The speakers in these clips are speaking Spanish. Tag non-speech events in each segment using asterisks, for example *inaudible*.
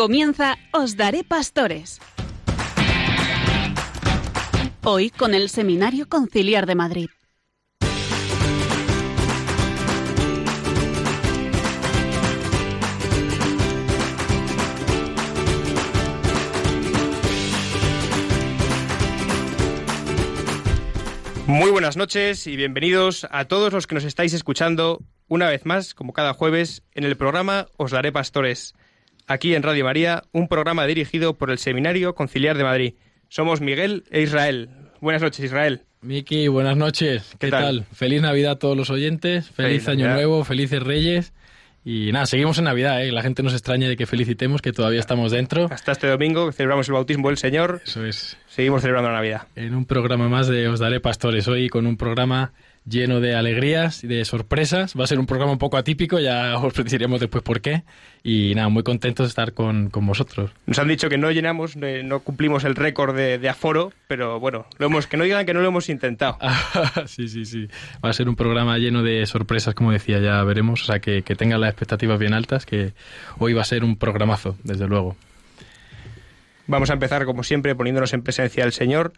Comienza Os Daré Pastores. Hoy con el Seminario Conciliar de Madrid. Muy buenas noches y bienvenidos a todos los que nos estáis escuchando una vez más, como cada jueves, en el programa Os Daré Pastores, aquí en Radio María, un programa dirigido por el Seminario Conciliar de Madrid. Somos Miguel e Israel. Buenas noches, Israel. Miki, buenas noches. ¿Qué, tal? Feliz Navidad a todos los oyentes, feliz, Año Nuevo, felices Reyes. Y nada, seguimos en Navidad, ¿eh? La gente nos extraña de que felicitemos, que todavía estamos dentro. Hasta este domingo celebramos el bautismo del Señor. Eso es. Seguimos celebrando la Navidad. En un programa más de Os Daré Pastores. Hoy con un programa lleno de alegrías y de sorpresas. Va a ser un programa un poco atípico, ya os diremos después por qué. Y nada, muy contentos de estar con, vosotros. Nos han dicho que no llenamos, no cumplimos el récord de, aforo, pero bueno, lo hemos, que no digan que no lo hemos intentado. *laughs* sí, sí, sí. Va a ser un programa lleno de sorpresas, como decía, ya veremos. O sea, que, que tengan las expectativas bien altas, que hoy va a ser un programazo, desde luego. Vamos a empezar, como siempre, poniéndonos en presencia del Señor,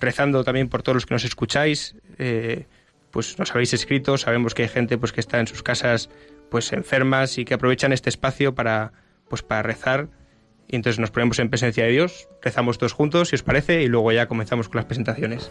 rezando también por todos los que nos escucháis. Eh, pues nos habéis escrito, sabemos que hay gente pues que está en sus casas pues enfermas y que aprovechan este espacio para pues para rezar y entonces nos ponemos en presencia de Dios, rezamos todos juntos si os parece y luego ya comenzamos con las presentaciones.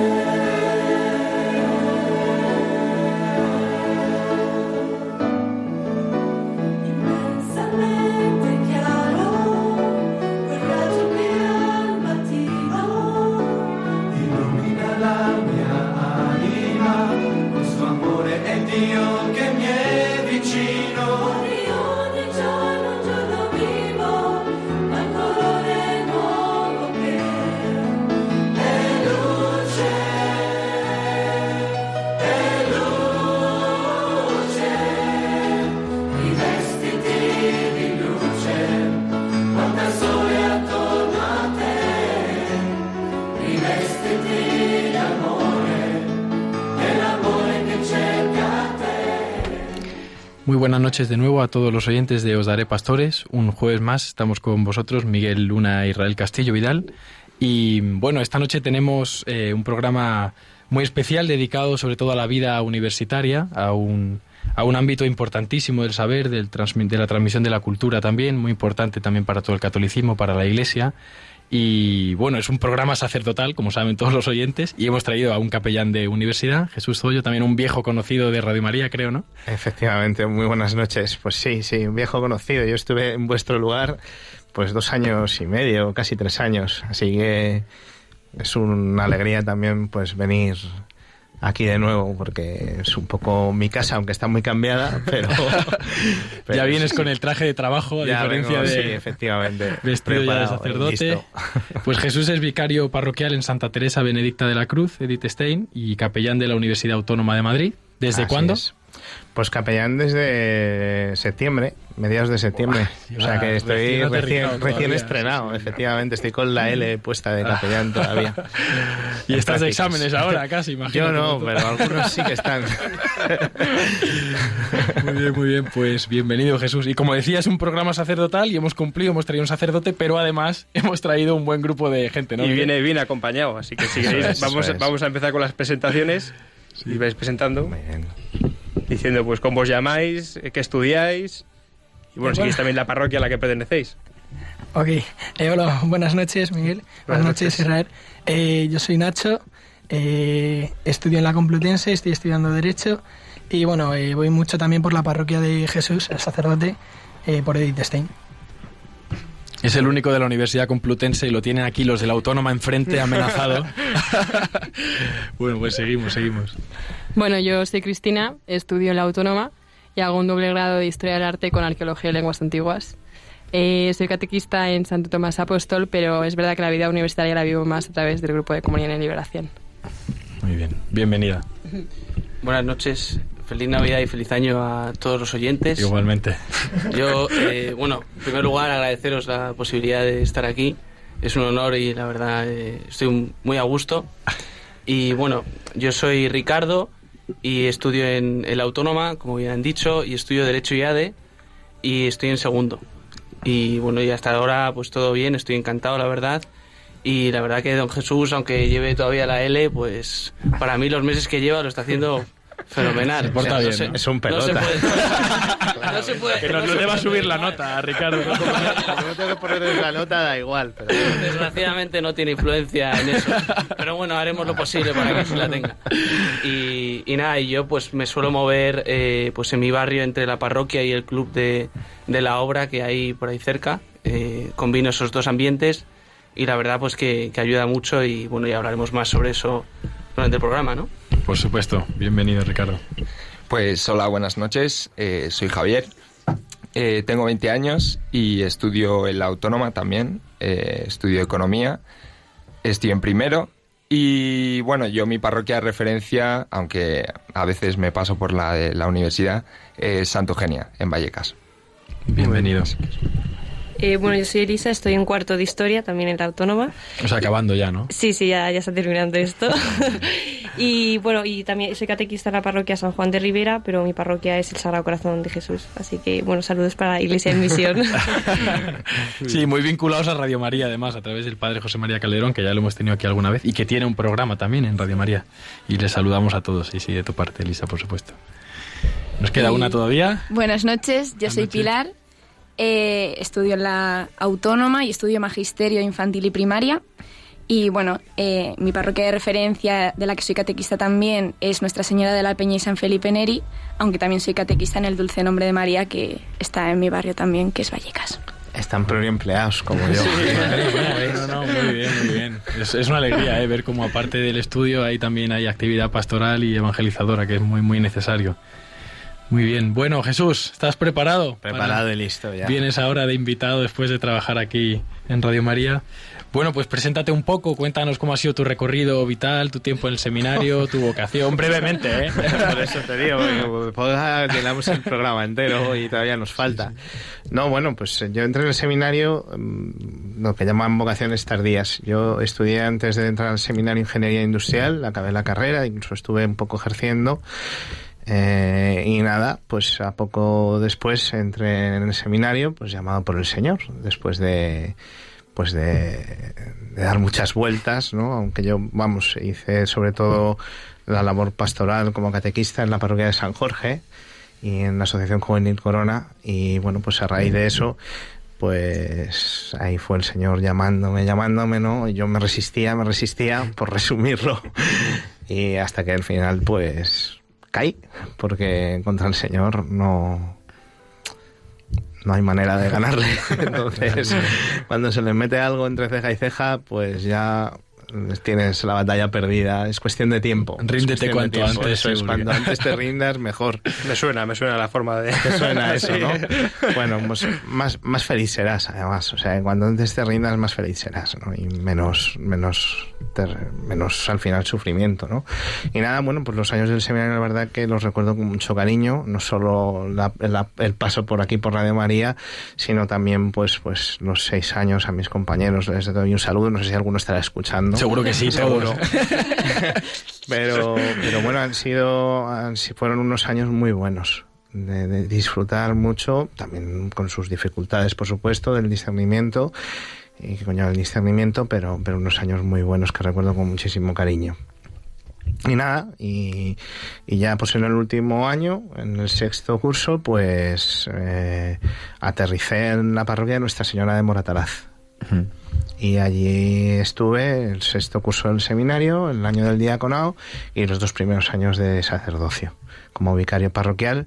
Buenas noches de nuevo a todos los oyentes de Os Daré Pastores. Un jueves más estamos con vosotros, Miguel Luna e Israel Castillo Vidal. Y bueno, esta noche tenemos eh, un programa muy especial dedicado sobre todo a la vida universitaria, a un, a un ámbito importantísimo del saber, del de la transmisión de la cultura también, muy importante también para todo el catolicismo, para la Iglesia. Y bueno, es un programa sacerdotal, como saben todos los oyentes, y hemos traído a un capellán de universidad, Jesús Zoyo, también un viejo conocido de Radio María, creo, ¿no? Efectivamente, muy buenas noches. Pues sí, sí, un viejo conocido. Yo estuve en vuestro lugar pues dos años y medio, casi tres años, así que es una alegría también pues venir aquí de nuevo porque es un poco mi casa, aunque está muy cambiada, *laughs* pero... ya vienes con el traje de trabajo, a diferencia de... Sí, efectivamente. *laughs* Vestido ya de sacerdote. *laughs* Pues Jesús es vicario parroquial en Santa Teresa Benedicta de la Cruz, Edith Stein, y capellán de la Universidad Autónoma de Madrid. ¿Desde cuándo? Pues capellán desde septiembre, mediados de septiembre. o sea que estoy recién, estrenado, efectivamente. Estoy con la L puesta de capellán *laughs* todavía. y estás de exámenes ahora casi, imagino. Yo no, pero algunos sí que están. *laughs* muy bien, muy bien. Pues bienvenido, Jesús. Y como decía, es un programa sacerdotal y hemos cumplido, hemos traído un sacerdote, pero además *laughs* hemos traído un buen grupo de gente, ¿no? Y viene bien acompañado, así que si queréis, vamos, vamos a empezar con las presentaciones. Y vais presentando. Diciendo, pues, cómo os llamáis, qué estudiáis. Y bueno, si también la parroquia a la que pertenecéis. Ok. Eh, hola, buenas noches, Miguel. Buenas, noches, Israel. Eh, yo soy Nacho. Eh, estudio en la Complutense, estoy estudiando Derecho. Y bueno, voy mucho también por la parroquia de Jesús, el sacerdote, por Edith Stein. Es el único de la Universidad Complutense y lo tienen aquí los de la Autónoma enfrente amenazado. *laughs* bueno, pues seguimos, seguimos. Bueno, yo soy Cristina, estudio en la Autónoma y hago un doble grado de Historia del Arte con Arqueología y Lenguas Antiguas. Eh, soy catequista en Santo Tomás Apóstol, pero es verdad que la vida universitaria la vivo más a través del grupo de Comunión y Liberación. Muy bien, bienvenida. Buenas noches, feliz Navidad y feliz año a todos los oyentes. Igualmente. Yo, *laughs* eh, bueno, en primer lugar agradeceros la posibilidad de estar aquí. Es un honor y la verdad eh, estoy muy a gusto. Y bueno, yo soy Ricardo y estudio en el Autónoma, como bien han dicho, y estudio Derecho y ADE y estoy en segundo. Y bueno, y hasta ahora pues todo bien, estoy encantado, la verdad. Y la verdad que don Jesús, aunque lleve todavía la L, pues para mí los meses que lleva lo está haciendo Fenomenal. Se porta bien, Es un pelota. *laughs* No se puede. que nos lo deba subir la nota, Ricardo. *laughs* no tengo que poner la nota, da igual. Pero... Desgraciadamente no tiene influencia en eso. Pero bueno, haremos lo posible para que sí la tenga. Y, y nada, y yo pues me suelo mover eh, pues en mi barrio entre la parroquia y el club de, de la obra que hay por ahí cerca. Eh, combino esos dos ambientes y la verdad pues que, que ayuda mucho y bueno, ya hablaremos más sobre eso durante el programa, ¿no? Por supuesto. Bienvenido, Ricardo. Pues hola, buenas noches. Eh, soy Javier. Eh, tengo 20 años y estudio en la Autónoma también. Eh, estudio Economía. Estoy en primero. Y bueno, yo mi parroquia de referencia, aunque a veces me paso por la de la universidad, es Santo Eugenia, en Vallecas. Bienvenidos. Eh, bueno, yo soy Elisa, estoy en cuarto de historia, también en la autónoma. O sea, acabando ya, ¿no? Sí, sí, ya, ya está terminando esto. *laughs* y bueno, y también soy catequista en la parroquia San Juan de Rivera, pero mi parroquia es el Sagrado Corazón de Jesús. Así que, bueno, saludos para Iglesia en Misión. *laughs* sí, muy vinculados a Radio María, además, a través del Padre José María Calderón, que ya lo hemos tenido aquí alguna vez, y que tiene un programa también en Radio María. Y les saludamos a todos, y sí, de tu parte, Elisa, por supuesto. ¿Nos queda una todavía? Buenas noches, yo soy Pilar eh, estudio en la Autónoma y estudio Magisterio Infantil y Primaria. Y bueno, eh, mi parroquia de referencia, de la que soy catequista también, es Nuestra Señora de la Peña y San Felipe Neri, aunque también soy catequista en el Dulce Nombre de María, que está en mi barrio también, que es Vallecas. Están pluriempleados como yo. *laughs* *laughs* muy bien, muy bien. Es, es una alegría eh, ver cómo aparte del estudio ahí también hay actividad pastoral y evangelizadora, que es muy, muy necesario. Muy bien. Bueno, Jesús, ¿estás preparado? Preparado y listo ya. Vienes ahora de invitado después de trabajar aquí en Radio María. Bueno, pues preséntate un poco, cuéntanos cómo ha sido tu recorrido vital, tu tiempo en el seminario, tu *laughs* vocación, brevemente, ¿eh? *laughs* Por eso te digo, llenamos el programa entero *laughs* y todavía nos falta. No, bueno, pues yo entré en el seminario, mm, lo que llaman vocaciones tardías. Yo estudié antes de entrar al seminario Ingeniería Industrial, acabé la carrera, incluso estuve un poco ejerciendo. Eh, y nada, pues a poco después entré en el seminario, pues llamado por el Señor, después de pues de, dar muchas vueltas, ¿no? Aunque yo, vamos, hice sobre todo la labor pastoral como catequista en la parroquia de San Jorge y en la Asociación Juvenil Corona y bueno, pues a raíz de eso pues ahí fue el Señor llamándome, llamándome, ¿no? Y yo me resistía, me resistía, por *laughs* resumirlo. Y hasta que al final, pues, caí, porque contra el Señor no, no hay manera de ganarle. *laughs* Entonces, cuando se le mete algo entre ceja y ceja, pues ya tienes la batalla perdida. Es cuestión de tiempo. Ríndete cuanto antes. cuanto antes te rindas, mejor. *laughs* Me suena, me suena la forma de... Te suena *laughs* eso, ¿no? Bueno, pues más, más feliz serás, además. O sea, cuando antes te rindas, más feliz serás, ¿no? Y menos, menos, menos al final sufrimiento, ¿no? Y nada, bueno, pues los años del seminario, la verdad que los recuerdo con mucho cariño. No solo el paso por aquí, por Radio María, sino también, pues, pues los seis años a mis compañeros. Les doy un saludo. No sé si alguno estará escuchando. Seguro que sí, *laughs* seguro. *laughs* pero, pero bueno, han sido, fueron unos años muy buenos. De, disfrutar mucho, también con sus dificultades, por supuesto, del discernimiento y que conlleva el discernimiento, pero, pero unos años muy buenos que recuerdo con muchísimo cariño. Y nada, y, ya pues en el último año, en el sexto curso, pues eh, aterricé en la parroquia de Nuestra Señora de Morataraz. Y allí estuve el sexto curso del seminario, el año del diaconado y los dos primeros años de sacerdocio. Como vicario parroquial,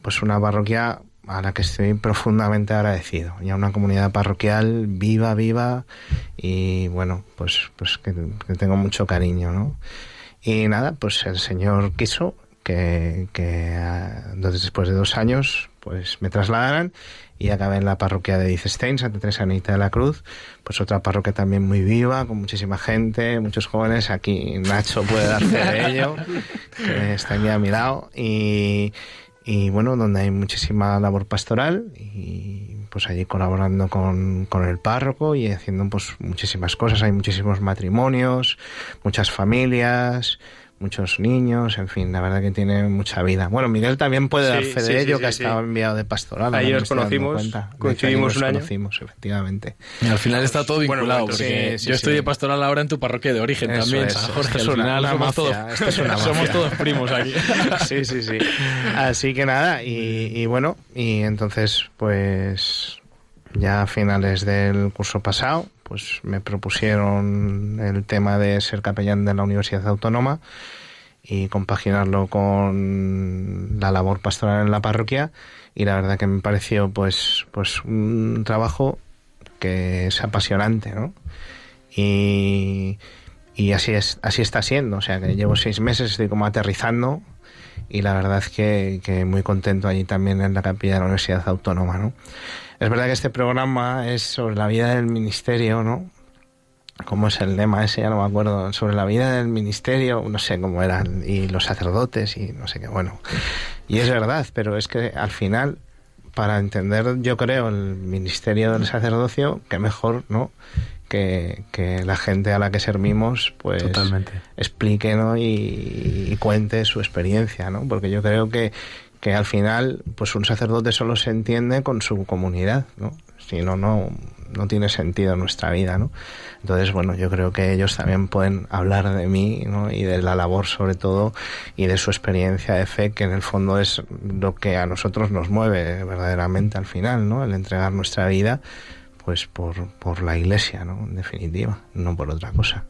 pues una parroquia a la que estoy profundamente agradecido y a una comunidad parroquial viva, viva y bueno, pues, pues que, tengo mucho cariño, ¿no? Y nada, pues el Señor quiso que, que entonces después de dos años pues me trasladaran y acabé en la parroquia de Dicestein, Santa Teresa Anita de la Cruz, pues otra parroquia también muy viva, con muchísima gente, muchos jóvenes, aquí Nacho puede dar fe de *laughs* ello, que está aquí a mi lado, y, y bueno, donde hay muchísima labor pastoral y pues allí colaborando con, con, el párroco y haciendo pues muchísimas cosas, hay muchísimos matrimonios, muchas familias, muchos niños, en fin, la verdad que tiene mucha vida. Bueno, Miguel también puede dar fe de ello, que ha estado enviado de pastoral. Ahí os conocimos, coincidimos un año. conocimos, efectivamente. Y al final está todo vinculado, porque yo estoy de pastoral ahora en tu parroquia de origen también, San Jorge. al final somos, todos, *laughs* somos todos primos aquí. *laughs* sí, sí, sí. Así que nada, y, y bueno, y entonces, pues ya a finales del curso pasado, pues me propusieron el tema de ser capellán de la Universidad Autónoma y compaginarlo con la labor pastoral en la parroquia. Y la verdad que me pareció pues pues un trabajo que es apasionante, ¿no? Y, y así es así está siendo, o sea que llevo seis meses estoy como aterrizando y la verdad es que, muy contento allí también en la capilla de la Universidad Autónoma, ¿no? Es verdad que este programa es sobre la vida del ministerio, ¿no? ¿Cómo es el lema ese? Ya no me acuerdo. Sobre la vida del ministerio, no sé cómo eran, y los sacerdotes, y no sé qué, bueno. Y es verdad, pero es que al final, para entender, yo creo, el ministerio del sacerdocio, que mejor, ¿no? Que, que, la gente a la que servimos pues Totalmente. explique ¿no? y, y, cuente su experiencia, ¿no? Porque yo creo que, que al final, pues un sacerdote solo se entiende con su comunidad, ¿no? Si no, no, no tiene sentido nuestra vida, ¿no? Entonces, bueno, yo creo que ellos también pueden hablar de mí, ¿no? Y de la labor sobre todo y de su experiencia de fe, que en el fondo es lo que a nosotros nos mueve verdaderamente al final, ¿no? El entregar nuestra vida, pues por, por la iglesia, ¿no? En definitiva, no por otra cosa.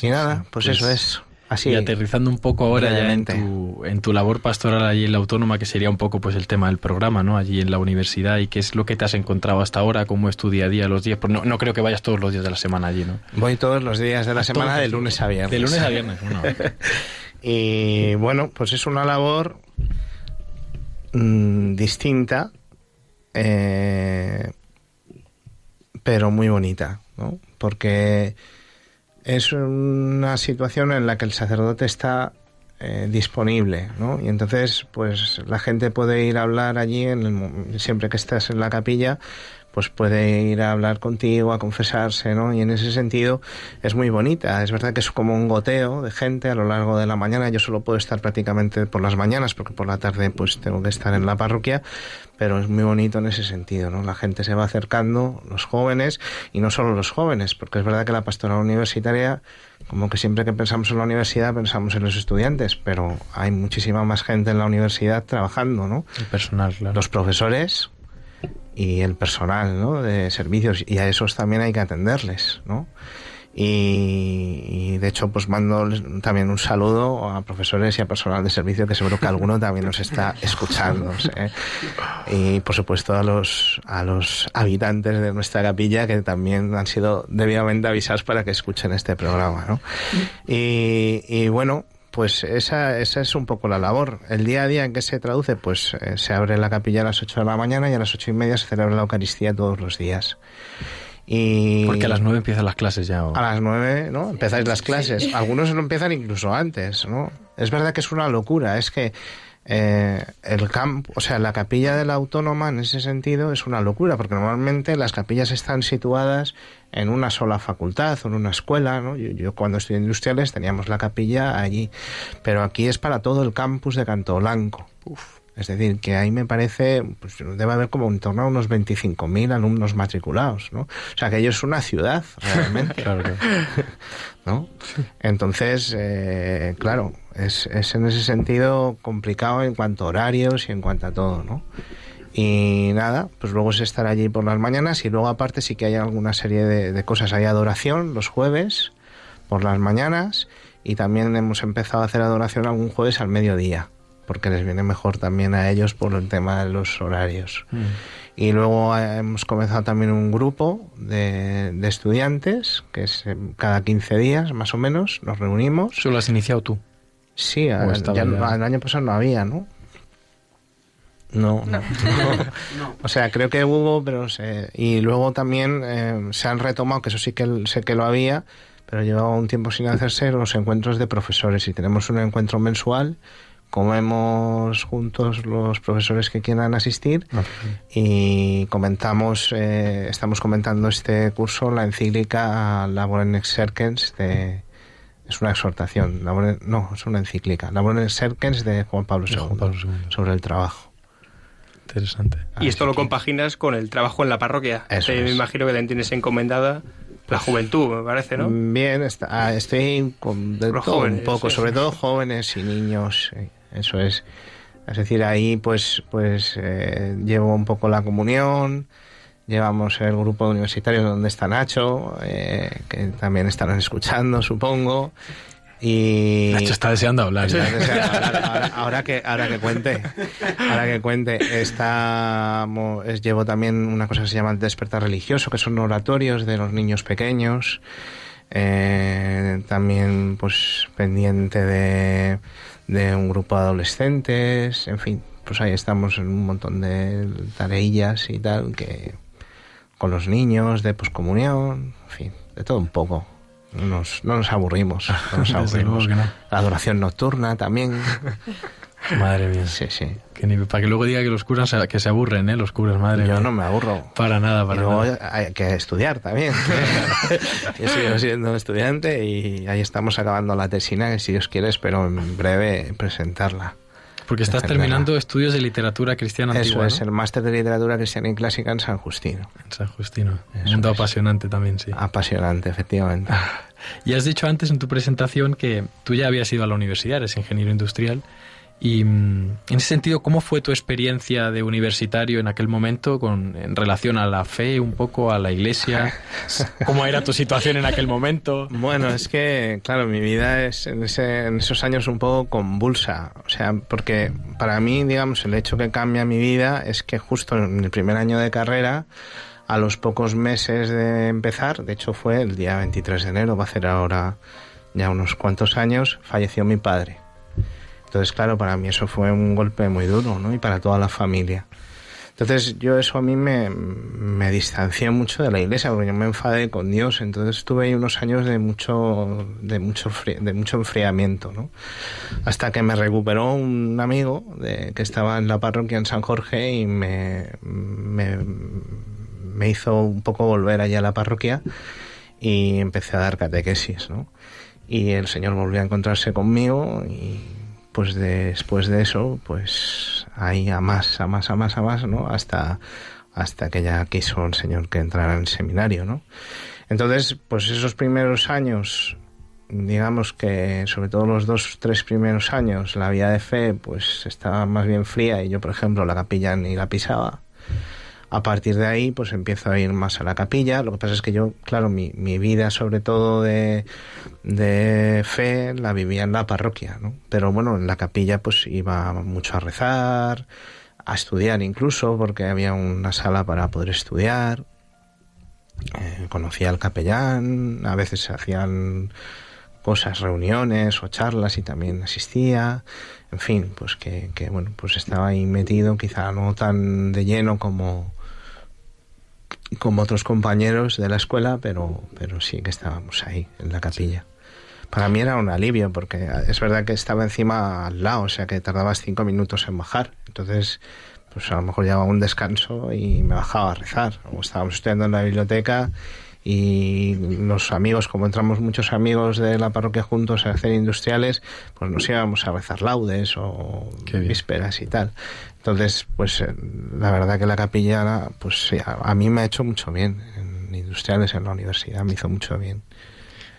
Y nada, pues, pues eso es y aterrizando un poco ahora ya en tu, en tu labor pastoral allí en la autónoma, que sería un poco pues el tema del programa, ¿no? Allí en la universidad y qué es lo que te has encontrado hasta ahora, cómo es tu día a día los días. Pues no, no creo que vayas todos los días de la semana allí, ¿no? Voy todos los días de la semana, de lunes a viernes. De lunes a viernes, *laughs* y bueno, pues es una labor mmm, distinta, eh, pero muy bonita, ¿no? Porque es una situación en la que el sacerdote está eh, disponible, ¿no? Y entonces, pues la gente puede ir a hablar allí, en siempre que estés en la capilla, pues puede ir a hablar contigo, a confesarse, ¿no? Y en ese sentido es muy bonita. Es verdad que es como un goteo de gente a lo largo de la mañana. Yo solo puedo estar prácticamente por las mañanas porque por la tarde pues tengo que estar en la parroquia, pero es muy bonito en ese sentido, ¿no? La gente se va acercando, los jóvenes, y no solo los jóvenes, porque es verdad que la pastoral universitaria, como que siempre que pensamos en la universidad pensamos en los estudiantes, pero hay muchísima más gente en la universidad trabajando, ¿no? El personal, claro. Los profesores, y el personal ¿no? de servicios y a esos también hay que atenderles ¿no? y, de hecho pues mando también un saludo a profesores y a personal de servicio que seguro que alguno también nos está escuchando y por supuesto a los a los habitantes de nuestra capilla que también han sido debidamente avisados para que escuchen este programa ¿no? y bueno pues esa, esa es un poco la labor. El día a día en que se traduce, pues eh, se abre la capilla a las 8 de la mañana y a las ocho y media se celebra la Eucaristía todos los días. Y Porque a las 9 empiezan las clases ya. A las 9, ¿no? Empezáis las clases. Algunos lo empiezan incluso antes, ¿no? Es verdad que es una locura. Es que eh, el campo, o sea, la capilla de la autónoma en ese sentido es una locura, porque normalmente las capillas están situadas en una sola facultad o en una escuela, ¿no? Yo, cuando estudié industriales teníamos la capilla allí, pero aquí es para todo el campus de Canto Blanco. Es decir, que ahí me parece, pues debe haber como en torno a unos 25.000 alumnos matriculados, ¿no? O sea, que ello es una ciudad, realmente. *laughs* claro, *laughs* ¿No? Entonces, eh, claro, es, es en ese sentido complicado en cuanto a horarios y en cuanto a todo, ¿no? Y nada, pues luego es estar allí por las mañanas y luego aparte sí que hay alguna serie de, de, cosas. Hay adoración los jueves por las mañanas y también hemos empezado a hacer adoración algún jueves al mediodía. porque les viene mejor también a ellos por el tema de los horarios. Mm. Y luego eh, hemos comenzado también un grupo de, de, estudiantes, que es eh, cada 15 días más o menos, nos reunimos. ¿Solo has iniciado tú? Sí, el año pasado no había, ¿no? No, no. *laughs* O sea, creo que hubo, pero sé. Y luego también eh, se han retomado, que eso sí que sé que lo había, pero llevaba un tiempo sin hacerse los encuentros de profesores. Y tenemos un encuentro mensual comemos juntos los profesores que quieran asistir y comentamos, eh, estamos comentando este curso, la encíclica Laboren Exerkens de es una exhortación, no, es una encíclica, Laboren Exerkens de Juan Pablo, II, sobre el trabajo. Interesante. Y esto lo compaginas con el trabajo en la parroquia. Eso Me imagino que la tienes encomendada la juventud, me parece, ¿no? Bien, está, ah, estoy con de un poco, sobre todo jóvenes y niños. Eso es. Es decir, ahí pues, pues eh, llevo un poco la comunión, llevamos el grupo universitario donde está Nacho, eh, que también estarán escuchando, supongo. Y Nacho está deseando hablar. Ahora, que ahora que cuente, ahora que cuente, está, llevo también una cosa que se llama el despertar religioso, que son oratorios de los niños pequeños. Eh, también pues pendiente de de un grupo de adolescentes, en fin, pues ahí estamos en un montón de tareillas y tal, que con los niños, de poscomunión, en fin, de todo un poco. No nos, no nos aburrimos, no nos *laughs* aburrimos. La adoración nocturna también. *laughs* Madre mía. Sí, sí. para que luego diga que los curas que se aburren, ¿eh? Los curas, madre Yo no me aburro. Para nada, para y luego nada. hay que estudiar también. *laughs* Yo sigo siendo estudiante y ahí estamos acabando la tesina, que si Dios quiere espero en breve presentarla. Porque estás terminando estudios de literatura cristiana Eso es, el máster de literatura cristiana y clásica en San Justino. En San Justino. Un mundo apasionante también, sí. Apasionante, efectivamente. *laughs* y has dicho antes en tu presentación que tú ya habías ido a la universidad, eres ingeniero industrial. Y mm, en ese sentido, ¿cómo fue tu experiencia de universitario en aquel momento con, en relación a la fe, un poco a la iglesia? *laughs* ¿Cómo era tu situación en aquel momento? Bueno, es que, claro, mi vida es en, en esos años un poco convulsa. O sea, porque para mí, digamos, el hecho que cambia mi vida es que justo en el primer año de carrera, a los pocos meses de empezar, de hecho fue el día 23 de enero, va a ser ahora ya unos cuantos años, falleció mi padre. Entonces, claro, para mí eso fue un golpe muy duro, ¿no? Y para toda la familia. Entonces, yo eso a mí me, me distancié mucho de la iglesia, porque yo me enfadé con Dios. Entonces, tuve ahí unos años de mucho, de mucho, de mucho enfriamiento, ¿no? Hasta que me recuperó un amigo de, que estaba en la parroquia en San Jorge y me, me, me hizo un poco volver allá a la parroquia y empecé a dar catequesis, ¿no? Y el Señor volvió a encontrarse conmigo y pues después de eso, pues ahí a más, a más, a más, a más, ¿no? Hasta, hasta que ya quiso el Señor que entrara en el seminario, ¿no? Entonces, pues esos primeros años, digamos que sobre todo los dos, tres primeros años, la vida de fe, pues estaba más bien fría y yo, por ejemplo, la capilla ni la pisaba. A partir de ahí, pues empiezo a ir más a la capilla. Lo que pasa es que yo, claro, mi, mi vida, sobre todo de, de fe, la vivía en la parroquia, ¿no? Pero bueno, en la capilla, pues iba mucho a rezar, a estudiar incluso, porque había una sala para poder estudiar. Eh, conocía al capellán, a veces se hacían cosas, reuniones o charlas y también asistía. En fin, pues que, que bueno, pues estaba ahí metido, quizá no tan de lleno como, como otros compañeros de la escuela, pero, pero sí que estábamos ahí, en la capilla. Para mí era un alivio, porque es verdad que estaba encima al lado, o sea que tardabas cinco minutos en bajar. Entonces, pues a lo mejor llevaba un descanso y me bajaba a rezar. O estábamos estudiando en la biblioteca y los amigos, como entramos muchos amigos de la parroquia juntos a hacer industriales, pues nos íbamos a rezar laudes o vísperas y tal. Entonces, pues eh, la verdad que la capilla, pues a, mí me ha hecho mucho bien. En industriales, en la universidad, me hizo mucho bien.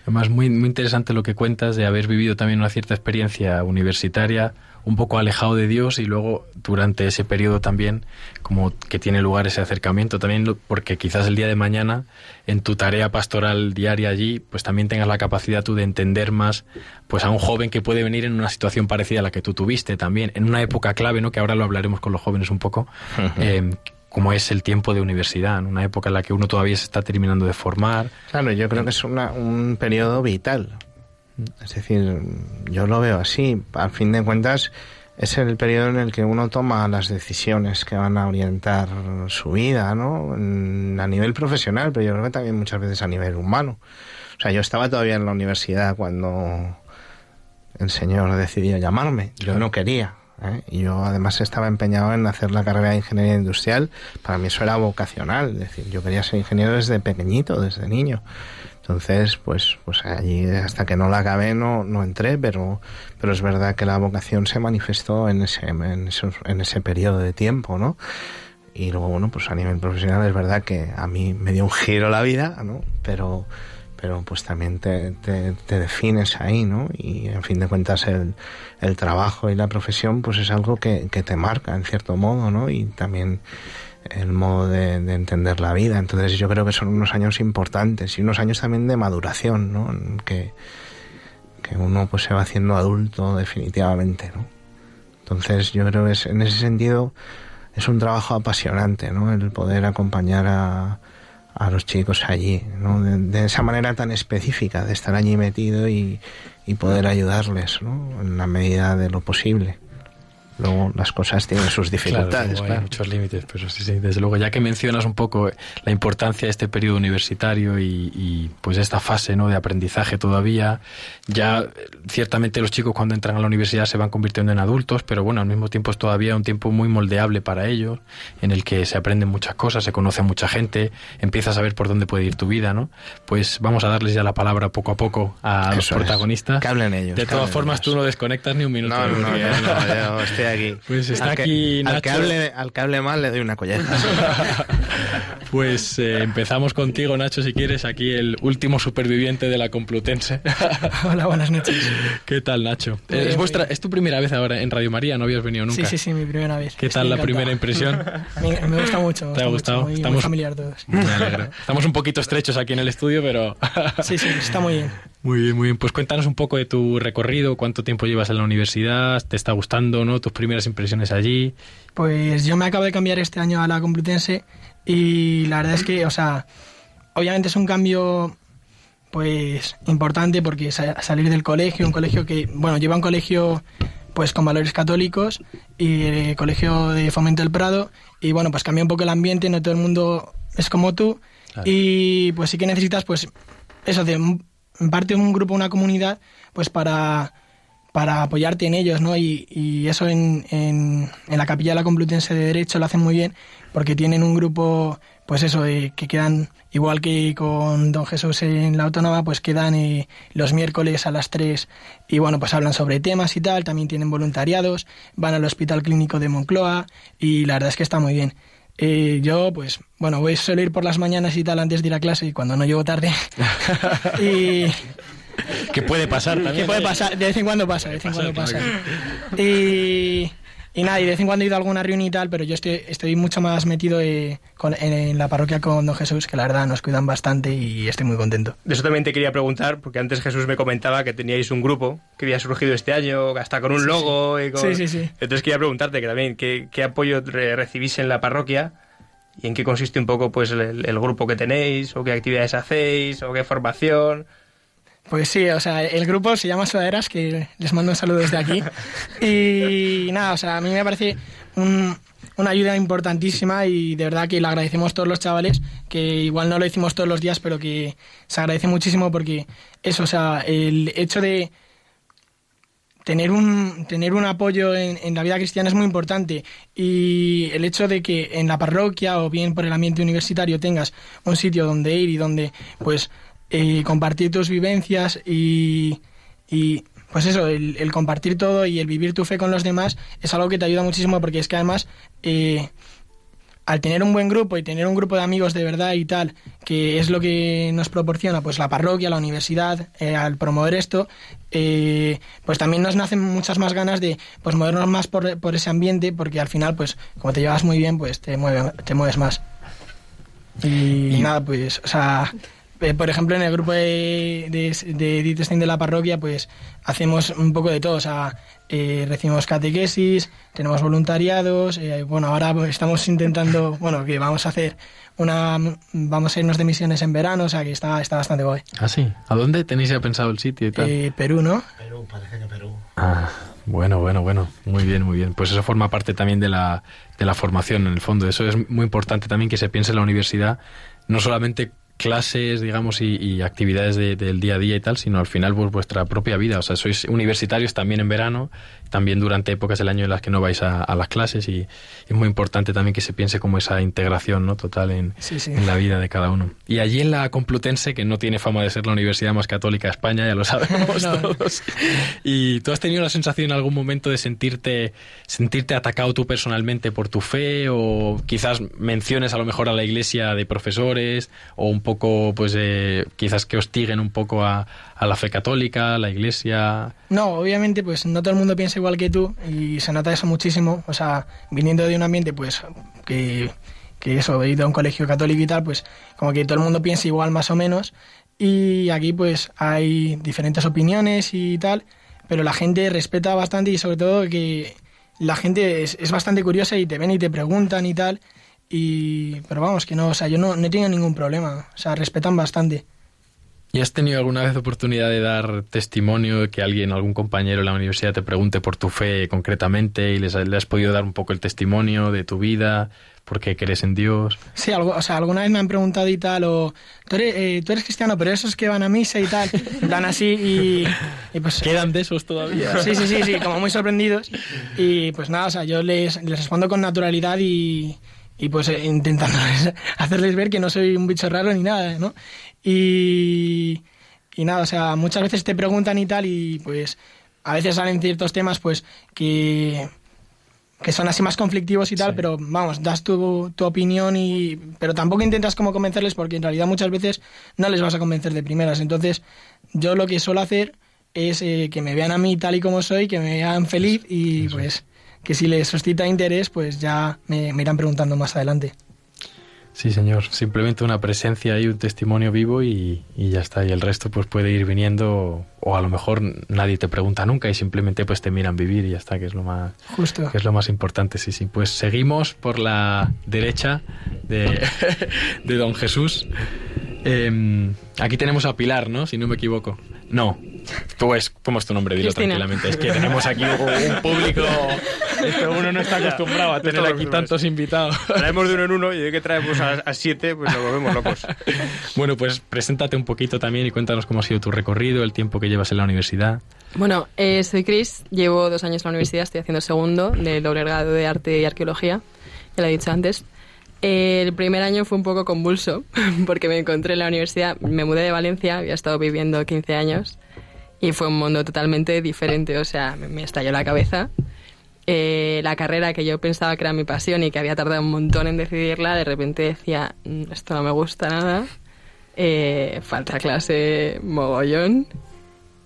Además, muy, muy interesante lo que cuentas de haber vivido también una cierta experiencia universitaria, un poco alejado de Dios y luego durante ese periodo también como que tiene lugar ese acercamiento. También porque quizás el día de mañana en tu tarea pastoral diaria allí pues también tengas la capacidad tú de entender más pues a un joven que puede venir en una situación parecida a la que tú tuviste también en una época clave no que ahora lo hablaremos con los jóvenes un poco eh, como es el tiempo de universidad, en una época en la que uno todavía se está terminando de formar. Claro, yo creo que es un periodo vital. Es decir, yo lo veo así. Al fin de cuentas, es el periodo en el que uno toma las decisiones que van a orientar su vida, ¿no? A nivel profesional, pero yo creo que también muchas veces a nivel humano. O sea, yo estaba todavía en la universidad cuando el Señor decidió llamarme. Yo no quería. ¿Eh? Y yo además estaba empeñado en hacer la carrera de ingeniería industrial. Para mí eso era vocacional. Es decir, yo quería ser ingeniero desde pequeñito, desde niño. Entonces, pues, pues allí hasta que no la acabé no, no entré, pero, pero es verdad que la vocación se manifestó en ese, en, en ese periodo de tiempo, ¿no? Y luego, bueno, pues a nivel profesional es verdad que a mí me dio un giro la vida, ¿no? Pero, pero pues también te, defines ahí, ¿no? Y en fin de cuentas el, trabajo y la profesión pues es algo que, te marca en cierto modo, ¿no? Y también el modo de, entender la vida. Entonces yo creo que son unos años importantes y unos años también de maduración, ¿no? Que uno pues se va haciendo adulto definitivamente, ¿no? Entonces yo creo que es, en ese sentido es un trabajo apasionante, ¿no? El poder acompañar a, a los chicos allí, ¿no? De, esa manera tan específica, de estar allí metido y, y poder ayudarles, ¿no? En la medida de lo posible. Luego las cosas tienen sus dificultades. Claro, Hay muchos límites, pero sí, sí, desde luego, ya que mencionas un poco la importancia de este periodo universitario y, pues esta fase ¿no? de aprendizaje todavía, ya ciertamente los chicos cuando entran a la universidad se van convirtiendo en adultos, pero bueno, al mismo tiempo es todavía un tiempo muy moldeable para ellos, en el que se aprenden muchas cosas, se conoce a mucha gente, empiezas a ver por dónde puede ir tu vida, ¿no? Pues vamos a darles ya la palabra poco a poco a los protagonistas. Que hablen ellos. De todas formas, tú no desconectas ni un minuto. No, no, no, no, aquí. Pues está al que, aquí Nacho. Al que, hable, al que hable mal le doy una colleja. *laughs* pues eh, empezamos contigo, Nacho, si quieres. Aquí el último superviviente de la Complutense. *laughs* Hola, buenas noches. ¿Qué tal, Nacho? Eh, es, vuestra, es tu primera vez ahora en Radio María, no habías venido nunca. Sí, sí, sí, mi primera vez. ¿Qué tal la primera impresión? *laughs* Me, me, gusta mucho. ¿Te ha gustado? Mucho, muy, Estamos muy familiar todos. Me alegro. Estamos un poquito estrechos aquí en el estudio, pero... sí, sí, está muy bien. Muy bien, muy bien. Pues cuéntanos un poco de tu recorrido, cuánto tiempo llevas en la universidad, te está gustando, ¿no? Tus primeras impresiones allí. Pues yo me acabo de cambiar este año a la Complutense y la verdad es que, o sea, obviamente es un cambio pues importante porque salir del colegio, un colegio que, bueno, lleva un colegio pues con valores católicos y el colegio de Fomento del Prado y bueno, pues cambia un poco el ambiente, no todo el mundo es como tú claro. y pues sí que necesitas pues eso de parte de un grupo, una comunidad, pues para, para apoyarte en ellos, ¿no? Y, y eso en, en, en, la Capilla de la Complutense de Derecho lo hacen muy bien, porque tienen un grupo, pues eso, eh, que quedan, igual que con Don Jesús en la Autónoma, pues quedan eh, los miércoles a las 3 y bueno, pues hablan sobre temas y tal, también tienen voluntariados, van al Hospital Clínico de Moncloa y la verdad es que está muy bien. Eh, yo, pues, bueno, voy a ir por las mañanas y tal antes de ir a clase y cuando no llego tarde. *laughs* y. ¿Qué puede pasar también? ¿Qué puede pasar? De vez en cuando pasa, de vez en cuando pasa. Y. Y nada, y de vez en cuando he ido a alguna reunión y tal, pero yo estoy, estoy mucho más metido eh, con, en, en, la parroquia con Don Jesús, que la verdad nos cuidan bastante y estoy muy contento. De eso también te quería preguntar, porque antes Jesús me comentaba que teníais un grupo que había surgido este año, hasta con un logo. Sí. Y con... sí, sí, sí. Entonces quería preguntarte que también, ¿qué, qué apoyo recibís en la parroquia? ¿Y en qué consiste un poco pues el, el, grupo que tenéis? ¿O qué actividades hacéis? ¿O qué formación? Pues sí, o sea, el grupo se llama Sudaderas, que les mando un saludo desde aquí. *laughs* Y nada, o sea, a mí me parece un, una ayuda importantísima y de verdad que le agradecemos todos los chavales, que igual no lo decimos todos los días, pero que se agradece muchísimo porque eso, o sea, el hecho de tener un, tener un apoyo en, en, la vida cristiana es muy importante y el hecho de que en la parroquia o bien por el ambiente universitario tengas un sitio donde ir y donde pues compartir tus vivencias y, y pues eso, el, el, compartir todo y el vivir tu fe con los demás es algo que te ayuda muchísimo porque es que además eh, al tener un buen grupo y tener un grupo de amigos de verdad y tal, que es lo que nos proporciona pues la parroquia, la universidad, eh, al promover esto, eh, pues también nos nacen muchas más ganas de pues movernos más por, por, ese ambiente, porque al final, pues como te llevas muy bien, pues te, mueve, te mueves más. Y, nada, pues, o sea, eh, por ejemplo, en el grupo de, de, de de la parroquia, pues hacemos un poco de todo. O sea, eh, recibimos catequesis, tenemos voluntariados. Eh, bueno, ahora estamos intentando, *laughs* bueno, que vamos a hacer una. Vamos a irnos de misiones en verano, o sea que está, está bastante guay. ¿Ah, sí? ¿A dónde tenéis ya pensado el sitio y tal? Eh, Perú, ¿no? Perú, parece que Perú. Ah, bueno, bueno, bueno. Muy bien, muy bien. Pues eso forma parte también de la, de la formación, en el fondo. Eso es muy importante también que se piense en la universidad, no solamente clases, digamos, y, actividades del día a día y tal, sino al final pues, vuestra propia vida. O sea, sois universitarios también en verano, también durante épocas del año en las que no vais a, las clases y, es muy importante también que se piense como esa integración ¿no? total en, en, la vida de cada uno. Y allí en la Complutense, que no tiene fama de ser la universidad más católica de España, ya lo *laughs* sabemos todos, y tú has tenido la sensación en algún momento de sentirte, sentirte atacado tú personalmente por tu fe o quizás menciones a lo mejor a la iglesia de profesores o un poco, pues eh, quizás que hostiguen un poco a, a, la fe católica, a la iglesia. No, obviamente, pues no todo el mundo piensa igual que tú y se nota eso muchísimo. O sea, viniendo de un ambiente, pues que, que eso, he ido a un colegio católico y tal, pues como que todo el mundo piensa igual más o menos. Y aquí, pues hay diferentes opiniones y tal, pero la gente respeta bastante y sobre todo que la gente es, es bastante curiosa y te ven y te preguntan y tal. Y, pero vamos, que no, o sea, yo no, no he tenido ningún problema. O sea, respetan bastante. ¿Y has tenido alguna vez oportunidad de dar testimonio, que alguien, algún compañero en la universidad te pregunte por tu fe concretamente y les, le has podido dar un poco el testimonio de tu vida, por qué crees en Dios? Sí, algo, o sea, alguna vez me han preguntado y tal, o tú eres, eh, tú eres cristiano, pero esos que van a misa y tal, dan así y, pues... ¿Quedan de esos todavía? Sí, sí, sí, sí, como muy sorprendidos. Y pues nada, o sea, yo les, les respondo con naturalidad y y pues eh, intentando *laughs* hacerles ver que no soy un bicho raro ni nada, ¿no? Y, y nada, o sea, muchas veces te preguntan y tal y pues a veces salen ciertos temas pues que, que son así más conflictivos y tal, pero vamos, das tu, tu, opinión y pero tampoco intentas como convencerles porque en realidad muchas veces no les vas a convencer de primeras. Entonces, yo lo que suelo hacer es eh, que me vean a mí tal y como soy, que me vean feliz y pues que si les suscita interés, pues ya me, irán preguntando más adelante. Sí, señor. Simplemente una presencia y un testimonio vivo y, ya está. Y el resto pues puede ir viniendo o a lo mejor nadie te pregunta nunca y simplemente pues te miran vivir y ya está, que es lo más Justo. que es lo más importante. Sí, sí. Pues seguimos por la derecha de, *laughs* de Don Jesús. Em, aquí tenemos a Pilar, ¿no? Si no me equivoco. No, pues, ¿cómo es tu nombre? Dilo tranquilamente. Es que tenemos aquí un *laughs* público. Esto uno no está acostumbrado a tener aquí tantos invitados. Traemos de uno en uno y de que traemos a, siete, pues nos volvemos locos. *laughs* Bueno, pues preséntate un poquito también y cuéntanos cómo ha sido tu recorrido, el tiempo que llevas en la universidad. Bueno, eh, soy Cris, llevo dos años en la universidad, estoy haciendo segundo del doble grado de arte y arqueología, ya lo he dicho antes. el primer año fue un poco convulso *laughs* porque me encontré en la universidad, me mudé de Valencia, había estado viviendo 15 años y fue un mundo totalmente diferente, o sea, me, estalló la cabeza. Eh, la carrera que yo pensaba que era mi pasión y que había tardado un montón en decidirla, de repente decía, mm, esto no me gusta nada, eh, falta clase mogollón.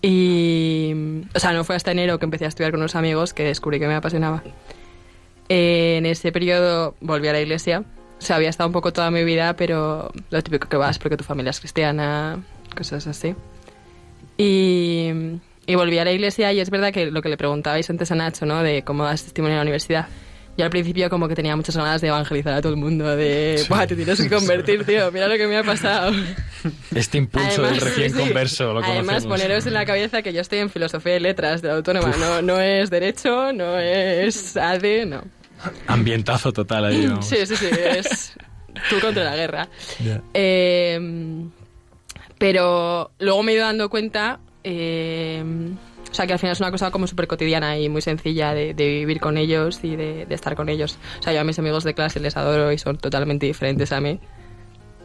Y, o sea, no fue hasta enero que empecé a estudiar con unos amigos que descubrí que me apasionaba. Eh, en ese periodo volví a la iglesia. O sea, había estado un poco toda mi vida, pero lo típico que vas porque tu familia es cristiana, cosas así. Y, volví a la iglesia y es verdad que lo que le preguntabais antes a Nacho, ¿no? De cómo das testimonio en la universidad. Yo al principio como que tenía muchas ganas de evangelizar a todo el mundo, de, Buah, te tienes que *laughs* convertir, tío, mira lo que me ha pasado. Este impulso del recién converso, lo Además, poneros en la cabeza que yo estoy en filosofía y letras de la autónoma, no, no es derecho, no es ADE, no. Ambientazo total ahí, Sí, sí, sí, es tú contra la guerra. Eh, pero luego me he ido dando cuenta, eh, o sea, que al final es una cosa como súper cotidiana y muy sencilla de, vivir con ellos y de, estar con ellos. O sea, yo a mis amigos de clase les adoro y son totalmente diferentes a mí.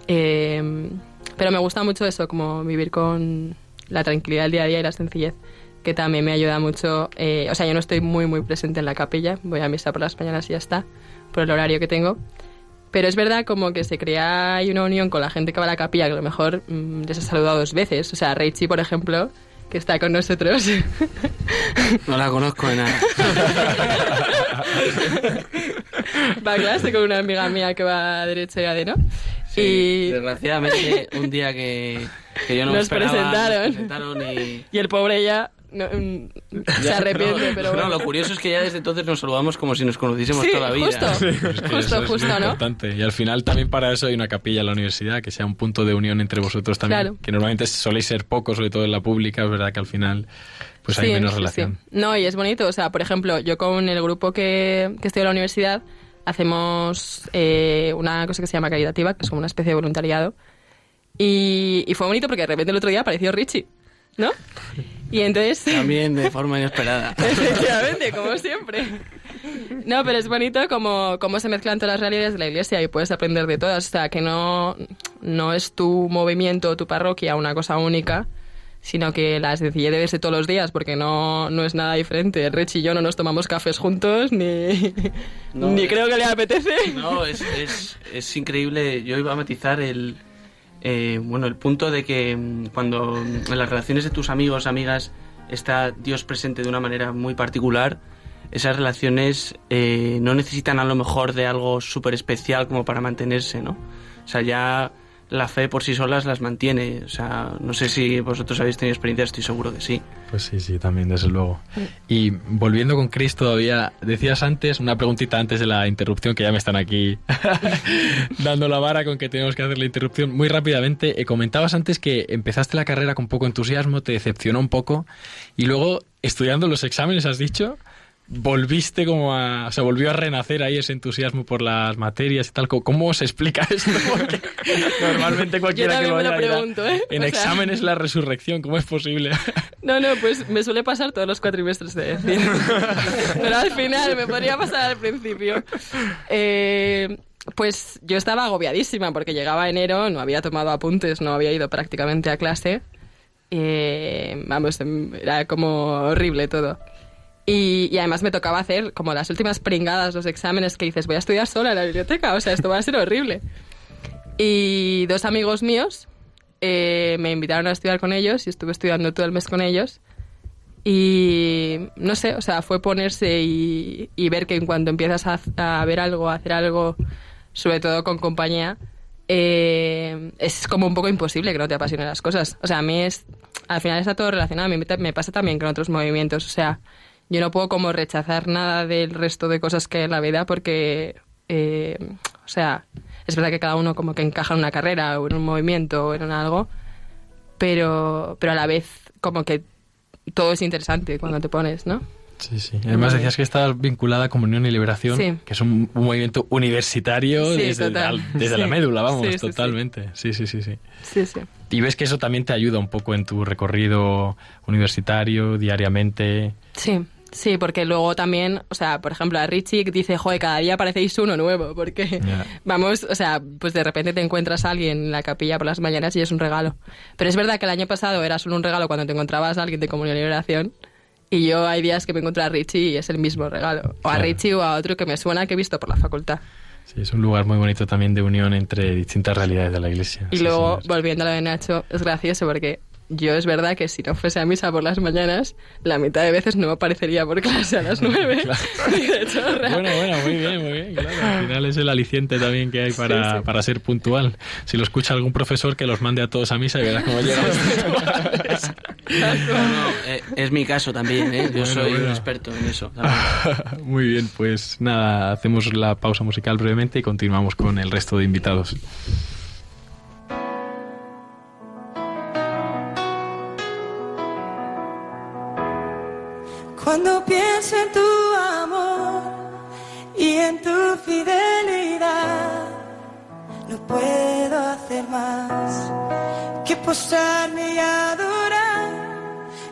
Eh, pero me gusta mucho eso, como vivir con la tranquilidad del día a día y la sencillez, que también me ayuda mucho. Eh, o sea, yo no estoy muy, muy presente en la capilla, voy a misa por las mañanas y ya está, por el horario que tengo Pero es verdad como que se crea hay una unión con la gente que va a la capilla, que a lo mejor mm, les ha saludado dos veces. O sea, Reichi, por ejemplo, que está con nosotros. *laughs* No la conozco de nada. va a clase con una amiga mía que va a derecha y a de no. y desgraciadamente un día que, que yo no nos me esperaba, presentaron. nos presentaron y... y el pobre ya no, mm, *laughs* se arrepiente, no, pero no, bueno. lo curioso es que ya desde entonces nos saludamos como si nos conociésemos Sí, toda la vida. justo. *laughs* Es que Justo, eso es justo, muy ¿no? importante. Y al final también para eso hay una capilla en la universidad, que sea un punto de unión entre vosotros también. Claro. Que normalmente soléis ser pocos, sobre todo en la pública, es verdad que al final pues hay Sí, menos sí, relación. sí. No, y es bonito. O sea, por ejemplo, yo con el grupo que, que estoy en la universidad hacemos eh, una cosa que se llama caritativa, que es como una especie de voluntariado. Y, y fue bonito porque de repente el otro día apareció Richie, ¿no? *laughs* Y entonces... También de forma inesperada. *laughs* Efectivamente, como siempre. No, pero es bonito como, como se mezclan todas las realidades de la iglesia y puedes aprender de todas. O sea, que no, no es tu movimiento o tu parroquia una cosa única, sino que la sencillez debe ser todos los días, porque no, no es nada diferente. Rich y yo no nos tomamos cafés juntos, ni, No, ni creo que le apetece. No, es, es, es increíble. Yo iba a matizar el, eh, bueno, el punto de que mm, cuando mm, en las relaciones de tus amigos, amigas, está Dios presente de una manera muy particular, esas relaciones eh, no necesitan a lo mejor de algo súper especial como para mantenerse, ¿no? O sea, ya la fe por sí solas las mantiene. O sea, no sé si vosotros habéis tenido experiencia, estoy seguro que sí. Pues sí, sí, también, desde luego. Y volviendo con Chris todavía, decías antes, una preguntita antes de la interrupción, que ya me están aquí *laughs* dando la vara con que tenemos que hacer la interrupción. Muy rápidamente, eh, comentabas antes que empezaste la carrera con poco entusiasmo, te decepcionó un poco, y luego, estudiando los exámenes, has dicho, volviste como a... O sea, volvió a renacer ahí ese entusiasmo por las materias y tal. ¿Cómo- ¿Cómo se explica *laughs* esto? Porque normalmente cualquiera que lo me lo haya pregunto, ¿eh? En O sea- exámenes la resurrección, ¿cómo es posible? No, no, pues me suele pasar todos los cuatrimestres de decir. Pero al final me podría pasar al principio. Eh, pues yo estaba agobiadísima porque llegaba enero, no había tomado apuntes, no había ido prácticamente a clase. Eh, vamos, em, era como horrible todo. Y, y además me tocaba hacer como las últimas pringadas, los exámenes que dices, voy a estudiar sola en la biblioteca, o sea, esto va a ser horrible. Y dos amigos míos eh, me invitaron a estudiar con ellos y estuve estudiando todo el mes con ellos. Y no sé, o sea, fue ponerse y, y ver que en cuanto empiezas a, a ver algo, a hacer algo, sobre todo con compañía, eh, es como un poco imposible que no te apasionen las cosas. O sea, a mí es, al final está todo relacionado. A mí me, me pasa también con otros movimientos. O sea, yo no puedo como rechazar nada del resto de cosas que hay en la vida porque, eh, o sea, es verdad que cada uno como que encaja en una carrera o en un movimiento o en algo, pero, pero a la vez como que todo es interesante cuando te pones, ¿no? Sí, sí. Además decías que estabas vinculada a Comunión y Liberación, Sí. que es un, un movimiento universitario Sí, desde, la, desde la médula, vamos, totalmente. Sí, sí, sí, sí. Sí, sí. Y ves que eso también te ayuda un poco en tu recorrido universitario, diariamente. Sí, sí, porque luego también, o sea, por ejemplo, a Richie dice, joder, cada día aparecéis uno nuevo, porque vamos, o sea, pues de repente te encuentras a alguien en la capilla por las mañanas y es un regalo. Pero es verdad que el año pasado era solo un regalo cuando te encontrabas a alguien de Comunión y Liberación. Y yo hay días que me encuentro a Richie y es el mismo regalo. O a. Richie o a otro que me suena que he visto por la facultad. Sí, es un lugar muy bonito también de unión entre distintas realidades de la iglesia. Y Sí, luego, sí, volviendo a lo de Nacho, es gracioso porque yo es verdad que si no fuese a misa por las mañanas, la mitad de veces no me aparecería por clase a las *laughs* nueve. *laughs* Y de chorra. Bueno, bueno, muy bien, muy bien, claro. Al final es el aliciente también que hay para, Sí, sí. para ser puntual. Si lo escucha algún profesor, que los mande a todos a misa y verás cómo. *laughs* No, eh, es mi caso también, ¿eh? Yo Bueno, soy bueno. un experto en eso. también. Muy bien, pues nada, hacemos la pausa musical brevemente y continuamos con el resto de invitados. Cuando pienso en tu amor y en tu fidelidad, no puedo hacer más que postrarme y adorar.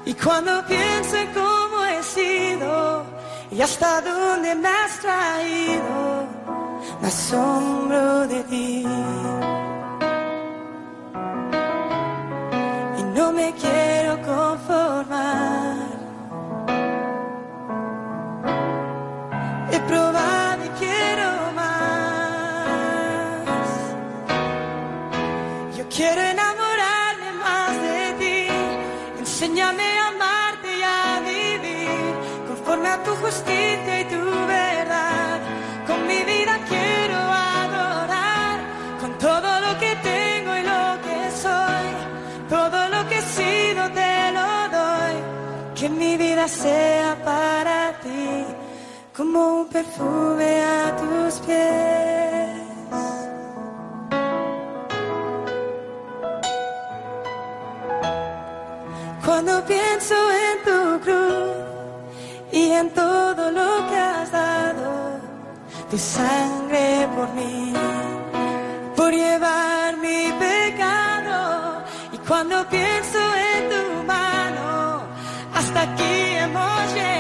Y cuando pienso en cómo he sido y hasta dónde me has traído, me asombro de ti. Sea para ti como un perfume a tus pies. Cuando pienso en tu cruz y en todo lo que has dado, tu sangre por mí, por llevar mi pecado. Y cuando pienso en aquí hemos llegado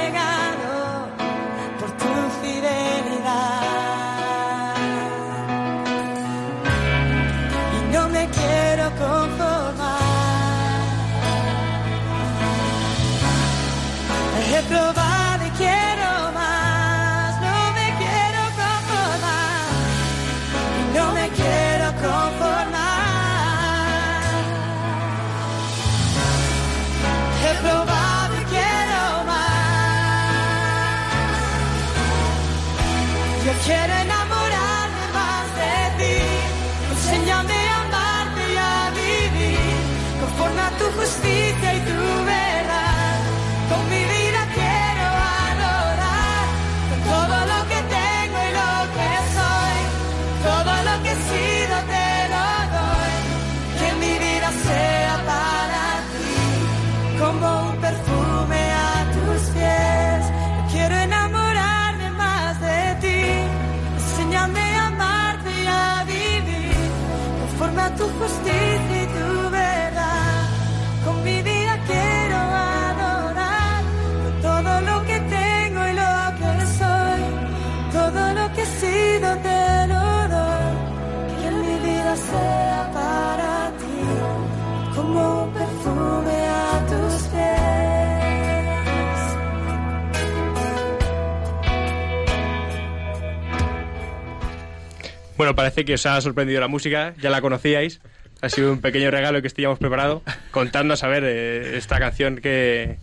Parece que os ha sorprendido la música, ya la conocíais. Ha sido un pequeño regalo que estíamos preparado, contando a saber eh, esta canción que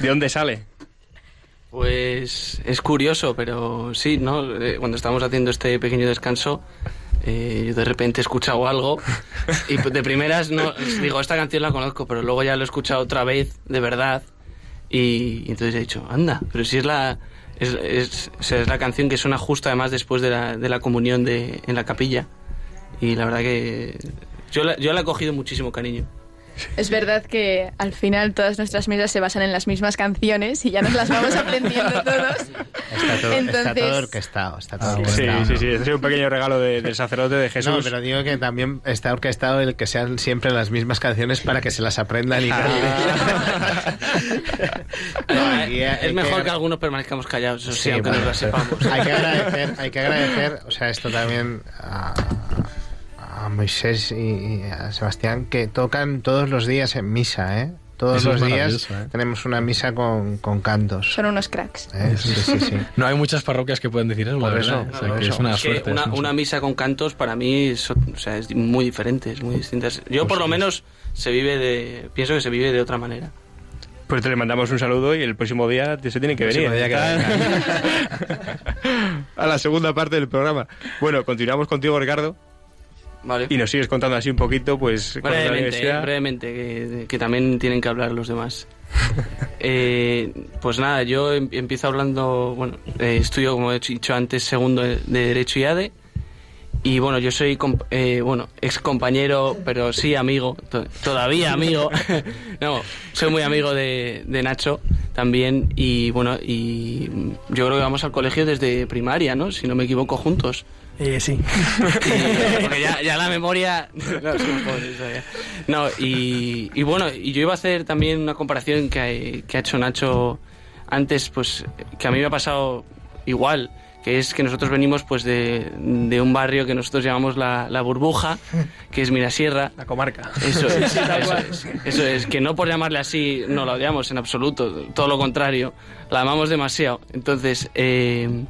de dónde sale. Pues es curioso, pero sí, ¿no? Eh, Cuando estamos haciendo este pequeño descanso, eh, yo de repente he escuchado algo y de primeras no digo, esta canción la conozco, pero luego ya lo he escuchado otra vez, de verdad, y, y entonces he dicho, anda, pero si es la, es, es, es la canción que suena justo además después de la, de la comunión de, en la capilla. Y la verdad que yo la, yo la he cogido muchísimo cariño. Es verdad que al final todas nuestras mesas se basan en las mismas canciones y ya nos las vamos aprendiendo *laughs* todos. Está todo, está Entonces- todo orquestado, está todo Sí, orquestado. sí, sí, ha sido un pequeño regalo de- del sacerdote de Jesús. No, pero digo que también está orquestado el que sean siempre las mismas canciones para que se las aprendan y Ah. *laughs* No, hay es mejor que... algunos permanezcamos callados, eso sí, aunque bueno, nos las sepamos. Hay que agradecer, hay que agradecer, o sea, esto también a, a Moisés y, a Sebastián que tocan todos los días en misa, ¿eh? Todos Eso los días ¿eh? tenemos una misa con, con cantos. Son unos cracks. ¿eh? Sí, sí, sí. No hay muchas parroquias que puedan decir eso, la Por eso, verdad. O sea, por que eso. es una Es que suerte. una, es un- una misa con cantos para mí es, o sea, es muy diferente, es muy distinta. Yo Pues por lo menos se vive de, pienso que se vive de otra manera. Pues te le mandamos un saludo y el próximo día se tiene que El venir. próximo día que *laughs* a la segunda parte del programa. Bueno, continuamos contigo, Ricardo. Vale. Y nos sigues contando así un poquito, pues, Brevemente, eh, brevemente, que, que también tienen que hablar los demás. *laughs* Eh, pues nada, yo em- empiezo hablando, bueno, eh, estudio, como he dicho antes, segundo de de Derecho y ADE. Y bueno, yo soy, eh, bueno, ex compañero, pero sí amigo, to- todavía amigo. *laughs* no, soy muy amigo de, de Nacho también. Y bueno, y yo creo que vamos al colegio desde primaria, ¿no? Si no me equivoco, juntos. Eh, sí. *laughs* Y- porque ya, ya la memoria *laughs* no, todavía. No, y, y bueno y yo iba a hacer también una comparación que, que ha hecho Nacho antes pues que a mí me ha pasado igual que es que nosotros venimos pues de, de un barrio que nosotros llamamos la, la burbuja que es Mirasierra La comarca. eso *laughs* es, eso es, eso es, que no por llamarle así no la odiamos en absoluto, todo lo contrario, la amamos demasiado. Entonces, eh,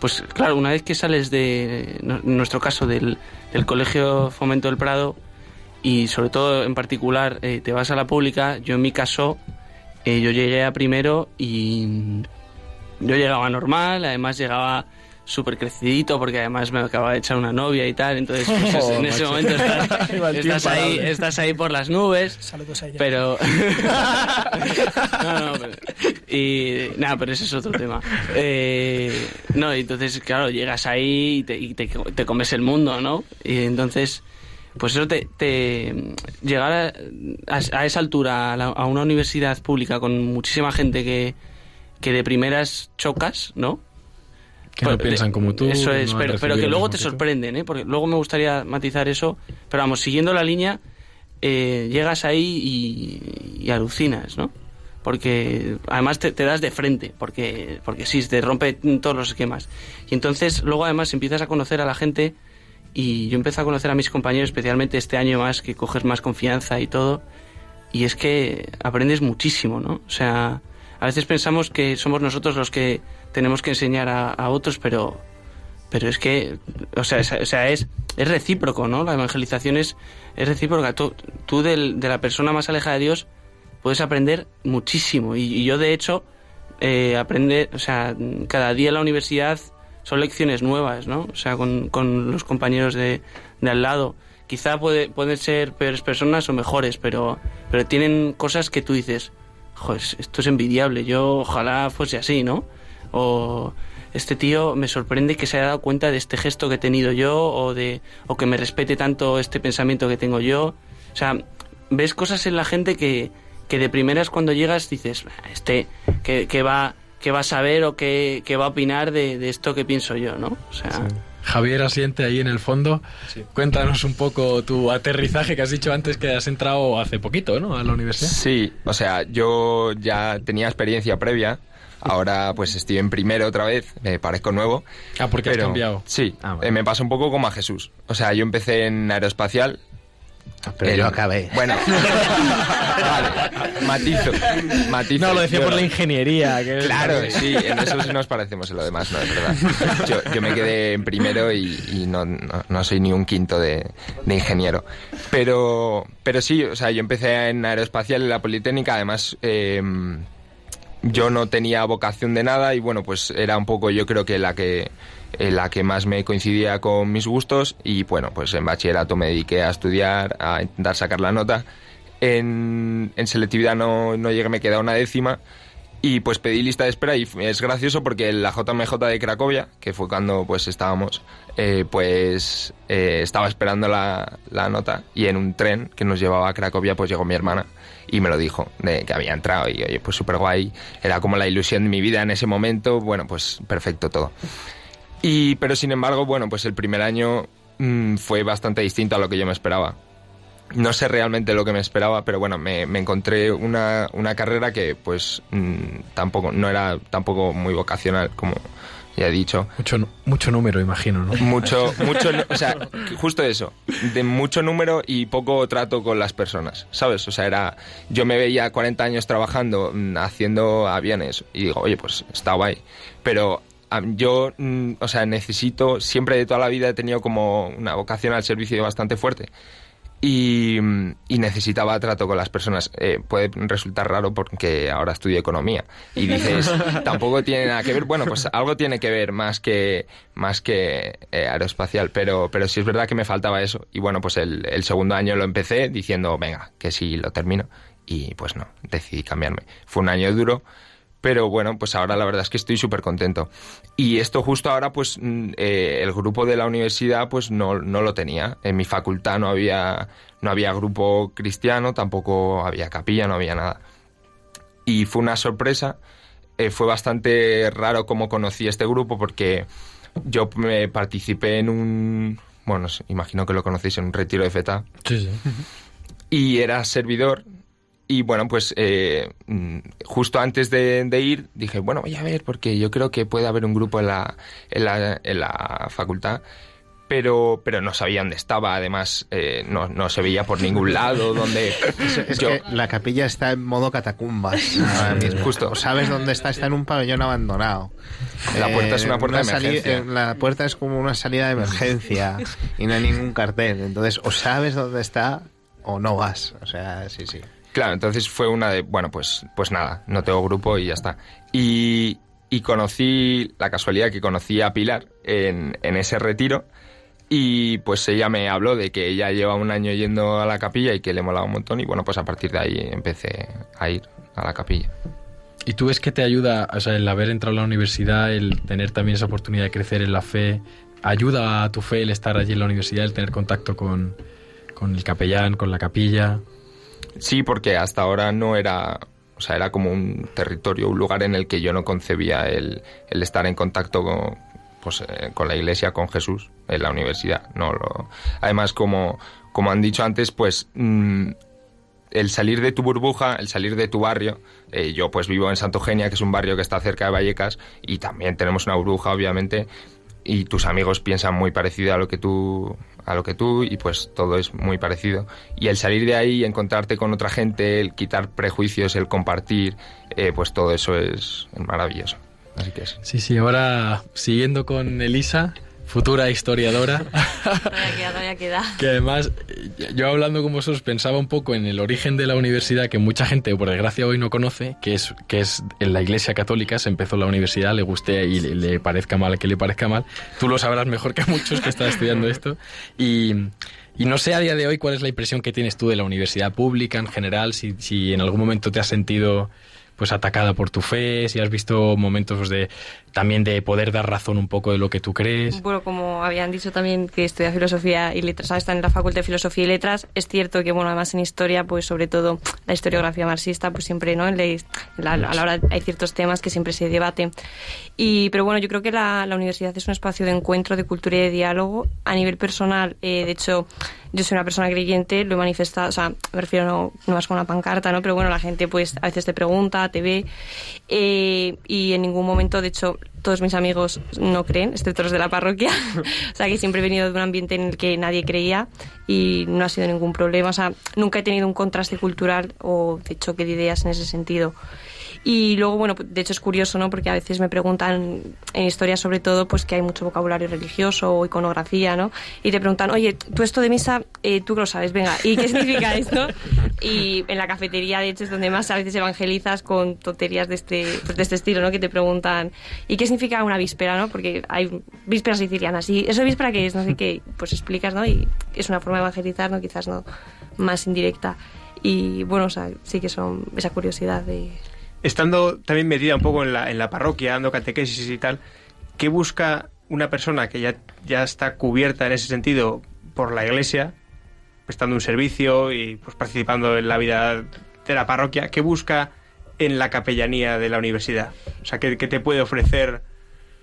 pues claro, una vez que sales de, en nuestro caso, del, del Colegio Fomento del Prado y sobre todo en particular eh, te vas a la pública, yo en mi caso, eh, yo llegué a primero y, yo llegaba normal, además llegaba súper crecidito porque además me acababa de echar una novia y tal, entonces pues, *laughs* Oh, en ese momento estás, *laughs* ahí, estás ahí por las nubes. Saludos a ella. Pero... *laughs* no, no, pero- y nada, pero ese es otro tema. Eh, no, y entonces, claro, llegas ahí y, te, y te, te comes el mundo, ¿no? Y entonces, pues eso te... te llegar a, a- a esa altura, a, la- a una universidad pública con muchísima gente que, que de primeras chocas, ¿no? Que no Pues, piensan como tú. Eso es, no pero, pero que luego te sorprenden, ¿eh? Porque luego me gustaría matizar eso. Pero vamos, siguiendo la línea, eh, llegas ahí y, y alucinas, ¿no? Porque además te, te das de frente, porque, porque sí, te rompe todos los esquemas. Y entonces luego además empiezas a conocer a la gente y yo empiezo a conocer a mis compañeros, especialmente este año más, que coges más confianza y todo. Y es que aprendes muchísimo, ¿no? O sea, a veces pensamos que somos nosotros los que tenemos que enseñar a, a otros, pero, pero es que, o sea, es, o sea, es, es recíproco, ¿no? La evangelización es, es recíproca. Tú, tú del- de la persona más alejada de Dios puedes aprender muchísimo. Y, y yo, de hecho, eh, aprende, o sea, cada día en la universidad son lecciones nuevas, ¿no? O sea, con, con los compañeros de, de al lado. Quizá puede, pueden ser peores personas o mejores, pero, pero tienen cosas que tú dices, joder, esto es envidiable, yo ojalá fuese así, ¿no? O este tío me sorprende que se haya dado cuenta de este gesto que he tenido yo o de o que me respete tanto este pensamiento que tengo yo. O sea, ves cosas en la gente que, que de primeras cuando llegas dices, "Ah, este que, va que va a saber o que, que va a opinar de, de esto que pienso yo, ¿no? O sea, Javier asiente ahí en el fondo. Cuéntanos un poco tu aterrizaje que has dicho antes que has entrado hace poquito, ¿no? A la universidad. Sí, o sea, yo ya tenía experiencia previa. Ahora pues estoy en primero otra vez, me parezco nuevo. Ah, porque has pero- cambiado. Sí, Ah, eh, me pasa un poco como a Jesús. O sea, yo empecé en aeroespacial. Pero El- yo acabé. Bueno, *laughs* vale, matizo, matizo. No, lo decía Yo- por la ingeniería. Que es- Claro, sí, en eso sí nos parecemos, en lo demás no, es verdad. Yo, yo me quedé en primero y, y no, no, no soy ni un quinto de, de ingeniero. Pero, pero sí, o sea, yo empecé en aeroespacial en la Politécnica, además eh, yo no tenía vocación de nada y bueno, pues era un poco yo creo que la que la que más me coincidía con mis gustos y bueno, pues en bachillerato me dediqué a estudiar, a intentar sacar la nota. En, selectividad no, no llegué, me queda una décima y pues pedí lista de espera y es gracioso porque la JMJ de Cracovia, que fue cuando pues estábamos, eh, pues eh, estaba esperando la, la nota y en un tren que nos llevaba a Cracovia pues llegó mi hermana y me lo dijo, de que había entrado y oye, pues súper guay, era como la ilusión de mi vida en ese momento, bueno, pues perfecto todo. Y, pero sin embargo, bueno, pues el primer año mm, fue bastante distinto a lo que yo me esperaba. No sé realmente lo que me esperaba, pero bueno, me, me encontré una, una carrera que pues mm, tampoco, no era tampoco muy vocacional, como ya he dicho. Mucho, mucho número, imagino, ¿no? *laughs* Mucho, mucho, o sea, *laughs* justo eso, de mucho número y poco trato con las personas, ¿sabes? O sea, era, yo me veía 40 años trabajando, mm, haciendo aviones y digo, oye, pues está guay, pero yo, mm, o sea, necesito, siempre de toda la vida he tenido como una vocación al servicio bastante fuerte y, mm, y necesitaba trato con las personas. Eh, puede resultar raro porque ahora estudio economía y dices, *laughs* tampoco tiene nada que ver. Bueno, pues algo tiene que ver más que, más que eh, aeroespacial, pero, pero sí es verdad que me faltaba eso. Y bueno, pues el, el segundo año lo empecé diciendo, venga, que sí lo termino. Y pues no, decidí cambiarme. Fue un año duro. Pero bueno, pues ahora la verdad es que estoy súper contento. Y esto justo ahora, pues mm, eh, el grupo de la universidad, pues no, no lo tenía. En mi facultad no había, no había grupo cristiano, tampoco había capilla, no había nada. Y fue una sorpresa. Eh, fue bastante raro cómo conocí este grupo porque yo me participé en un, bueno, imagino que lo conocéis, en un retiro de FETA Sí, sí. y era servidor. Y bueno, pues eh, mm, justo antes de, de ir dije, bueno, voy a ver, porque yo creo que puede haber un grupo en la, en la, en la facultad, pero, pero no sabía dónde estaba, además eh, no, no se veía por ningún lado, donde *laughs* Es, es yo- que la capilla está en modo catacumbas ahora mismo. Justo. O sabes dónde está, está en un pabellón abandonado. Eh, La puerta es una puerta de emergencia. eh, La puerta es como una salida de emergencia y no hay ningún cartel. Entonces, o sabes dónde está o no vas. O sea, sí, sí. Claro, entonces fue una de, bueno, pues, pues nada, no tengo grupo y ya está. Y, y conocí, la casualidad que conocí a Pilar en, en ese retiro y pues ella me habló de que ella lleva un año yendo a la capilla y que le molaba un montón y bueno, pues a partir de ahí empecé a ir a la capilla. ¿Y tú ves que te ayuda, o sea, el haber entrado a la universidad, el tener también esa oportunidad de crecer en la fe, ayuda a tu fe el estar allí en la universidad, el tener contacto con, con el capellán, con la capilla? Sí, porque hasta ahora no era, o sea, era como un territorio, un lugar en el que yo no concebía el, el estar en contacto con, pues, eh, con la iglesia, con Jesús, en la universidad. No lo... Además, como, como han dicho antes, pues mm, el salir de tu burbuja, el salir de tu barrio, eh, yo pues vivo en Santogenia, que es un barrio que está cerca de Vallecas, y también tenemos una burbuja, obviamente, y tus amigos piensan muy parecido a lo que tú a lo que tú y pues todo es muy parecido. Y el salir de ahí encontrarte con otra gente el quitar prejuicios el compartir eh, pues todo eso es maravilloso. Así que Sí, sí, ahora siguiendo con Elisa, futura historiadora. *laughs* que además, yo hablando con vosotros pensaba un poco en el origen de la universidad que mucha gente, por desgracia, hoy no conoce, que es, que es en la Iglesia Católica, se empezó la universidad, le guste y le, parezca mal que le parezca mal. Tú lo sabrás mejor que muchos que están estudiando esto. Y, y no sé a día de hoy cuál es la impresión que tienes tú de la universidad pública en general, si, si en algún momento te has sentido pues atacada por tu fe, si has visto momentos de también de poder dar razón un poco de lo que tú crees. Bueno, como habían dicho también que estudia filosofía y letras, están en la Facultad de Filosofía y Letras, es cierto que bueno, además en historia, pues sobre todo la historiografía marxista, pues siempre, ¿no? En la, a la hora hay ciertos temas que siempre se debaten. Y, pero bueno, yo creo que la, la universidad es un espacio de encuentro, de cultura y de diálogo. A nivel personal, eh, de hecho, yo soy una persona creyente, lo he manifestado, o sea, me refiero no, no más con una pancarta, ¿no? Pero bueno, la gente pues a veces te pregunta, te ve, eh, y en ningún momento, de hecho, todos mis amigos no creen, excepto los de la parroquia. *laughs* o sea, que siempre he venido de un ambiente en el que nadie creía y no ha sido ningún problema. O sea, nunca he tenido un contraste cultural o de choque de ideas en ese sentido. Y luego, bueno, de hecho es curioso, ¿no? Porque a veces me preguntan en historia sobre todo, pues que hay mucho vocabulario religioso o iconografía, ¿no? Y te preguntan, oye, tú esto de misa, eh, tú lo sabes, venga, ¿y qué significa esto? Y en la cafetería, de hecho, es donde más a veces evangelizas con tonterías de este, pues de este estilo, ¿no? Que te preguntan, ¿y qué significa una víspera, no? Porque hay vísperas sicilianas, ¿y eso víspera qué es? No sé qué, pues explicas, ¿no? Y es una forma de evangelizar, ¿no? Quizás no más indirecta. Y bueno, o sea, sí que son esa curiosidad de estando también metida un poco en la, en la parroquia, dando catequesis y tal, ¿qué busca una persona que ya, ya está cubierta en ese sentido por la iglesia, prestando un servicio y pues participando en la vida de la parroquia, ¿qué busca en la capellanía de la universidad? O sea, ¿qué, qué te puede ofrecer?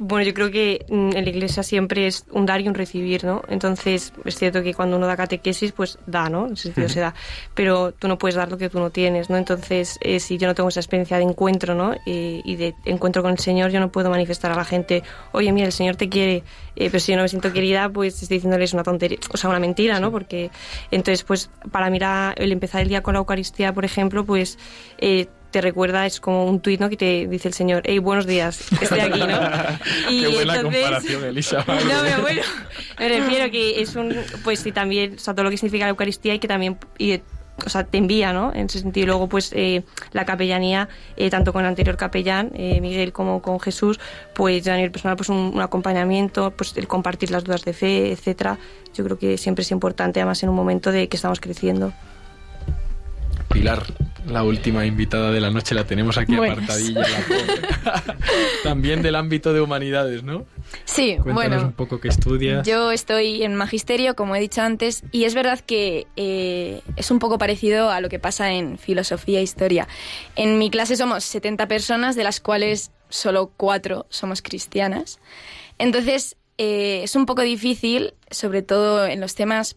Bueno, yo creo que mm, en la iglesia siempre es un dar y un recibir, ¿no? Entonces, es cierto que cuando uno da catequesis, pues da, ¿no? En sentido se da. Pero tú no puedes dar lo que tú no tienes, ¿no? Entonces, eh, si yo no tengo esa experiencia de encuentro, ¿no? Eh, y de encuentro con el Señor, yo no puedo manifestar a la gente, oye, mira, el Señor te quiere, eh, pero si yo no me siento querida, pues estoy diciéndoles una tontería, o sea, una mentira, ¿no? Porque entonces, pues, para mirar el empezar el día con la Eucaristía, por ejemplo, pues te recuerda, es como un tuit ¿no? que te dice el Señor, hey, buenos días, estoy aquí, ¿no? *laughs* Y Qué buena comparación, Elisa. *laughs* no, pero bueno, me refiero que es un, pues sí, también, o sea, todo lo que significa la Eucaristía y que también... Y, o sea, te envía, ¿no? En ese sentido. Luego, pues, eh, la capellanía, eh, tanto con el anterior capellán, eh, Miguel, como con Jesús, pues, a nivel personal, pues, un, un, acompañamiento, pues, el compartir las dudas de fe, etcétera. Yo creo que siempre es importante, además, en un momento de que estamos creciendo. Pilar, la última invitada de la noche, la tenemos aquí apartadilla. También del ámbito de humanidades, ¿no? Sí, Cuéntanos bueno. un poco qué estudias. Yo estoy en magisterio, como he dicho antes, y es verdad que eh, es un poco parecido a lo que pasa en filosofía e historia. En mi clase somos 70 personas, de las cuales solo cuatro somos cristianas. Entonces, eh, es un poco difícil, sobre todo en los temas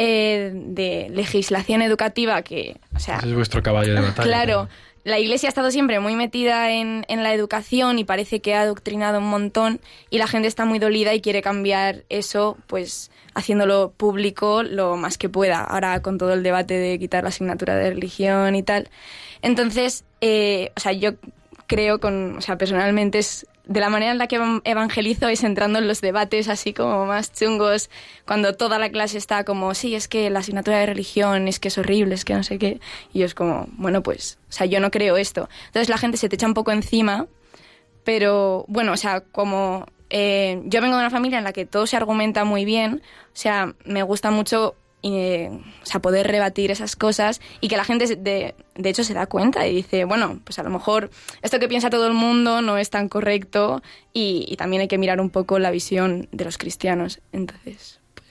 eh, de legislación educativa que, o sea, Ese es vuestro caballo de batalla. Claro, la Iglesia ha estado siempre muy metida en, en, la educación y parece que ha adoctrinado un montón y la gente está muy dolida y quiere cambiar eso, pues haciéndolo público lo más que pueda. Ahora con todo el debate de quitar la asignatura de religión y tal. Entonces, eh, o sea, yo creo con, o sea, personalmente es de la manera en la que evangelizo es entrando en los debates así como más chungos, cuando toda la clase está como, sí, es que la asignatura de religión es que es horrible, es que no sé qué. Y yo es como, bueno, pues, o sea, yo no creo esto. Entonces la gente se te echa un poco encima, pero bueno, o sea, como eh, yo vengo de una familia en la que todo se argumenta muy bien, o sea, me gusta mucho eh, poder rebatir esas cosas y que la gente de, de, hecho se da cuenta y dice, bueno, pues a lo mejor esto que piensa todo el mundo no es tan correcto y, y también hay que mirar un poco la visión de los cristianos. Entonces, pues...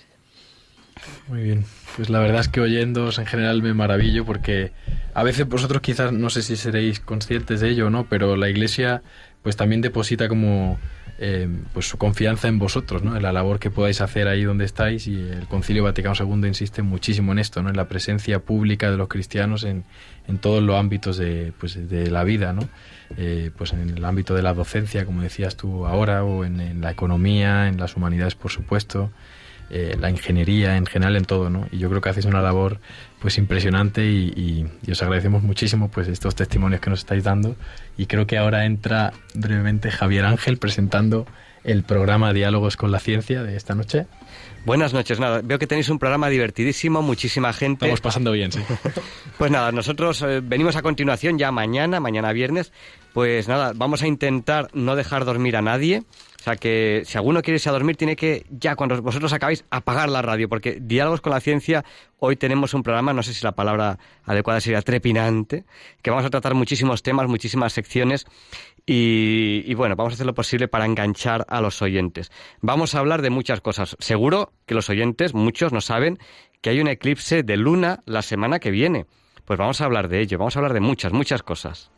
Muy bien, pues la verdad es que oyéndoos en general me maravillo porque a veces vosotros quizás no sé si seréis conscientes de ello o no, pero la iglesia pues también deposita como eh, pues su confianza en vosotros, ¿no? en la labor que podáis hacer ahí donde estáis y el Concilio Vaticano II insiste muchísimo en esto, ¿no? en la presencia pública de los cristianos en, en todos los ámbitos de, pues, de la vida, ¿no? Eh, pues en el ámbito de la docencia, como decías tú ahora, o en, la economía, en las humanidades, por supuesto, eh, la ingeniería, en general en todo, ¿no? Y yo creo que hacéis una labor pues impresionante y, y, os agradecemos muchísimo pues estos testimonios que nos estáis dando y creo que ahora entra brevemente Javier Ángel presentando el programa Diálogos con la Ciencia de esta noche. Buenas noches, nada, veo que tenéis un programa divertidísimo, muchísima gente. Estamos pasando bien, sí. *laughs* Pues nada, nosotros eh, venimos a continuación ya mañana, mañana viernes, pues nada, vamos a intentar no dejar dormir a nadie. O sea que si alguno quiere irse a dormir, tiene que, ya cuando vosotros acabáis, apagar la radio, porque Diálogos con la Ciencia, hoy tenemos un programa, no sé si la palabra adecuada sería trepinante, que vamos a tratar muchísimos temas, muchísimas secciones, y, y, bueno, vamos a hacer lo posible para enganchar a los oyentes. Vamos a hablar de muchas cosas. Seguro que los oyentes, muchos no saben, que hay un eclipse de luna la semana que viene. Pues vamos a hablar de ello, vamos a hablar de muchas, muchas cosas.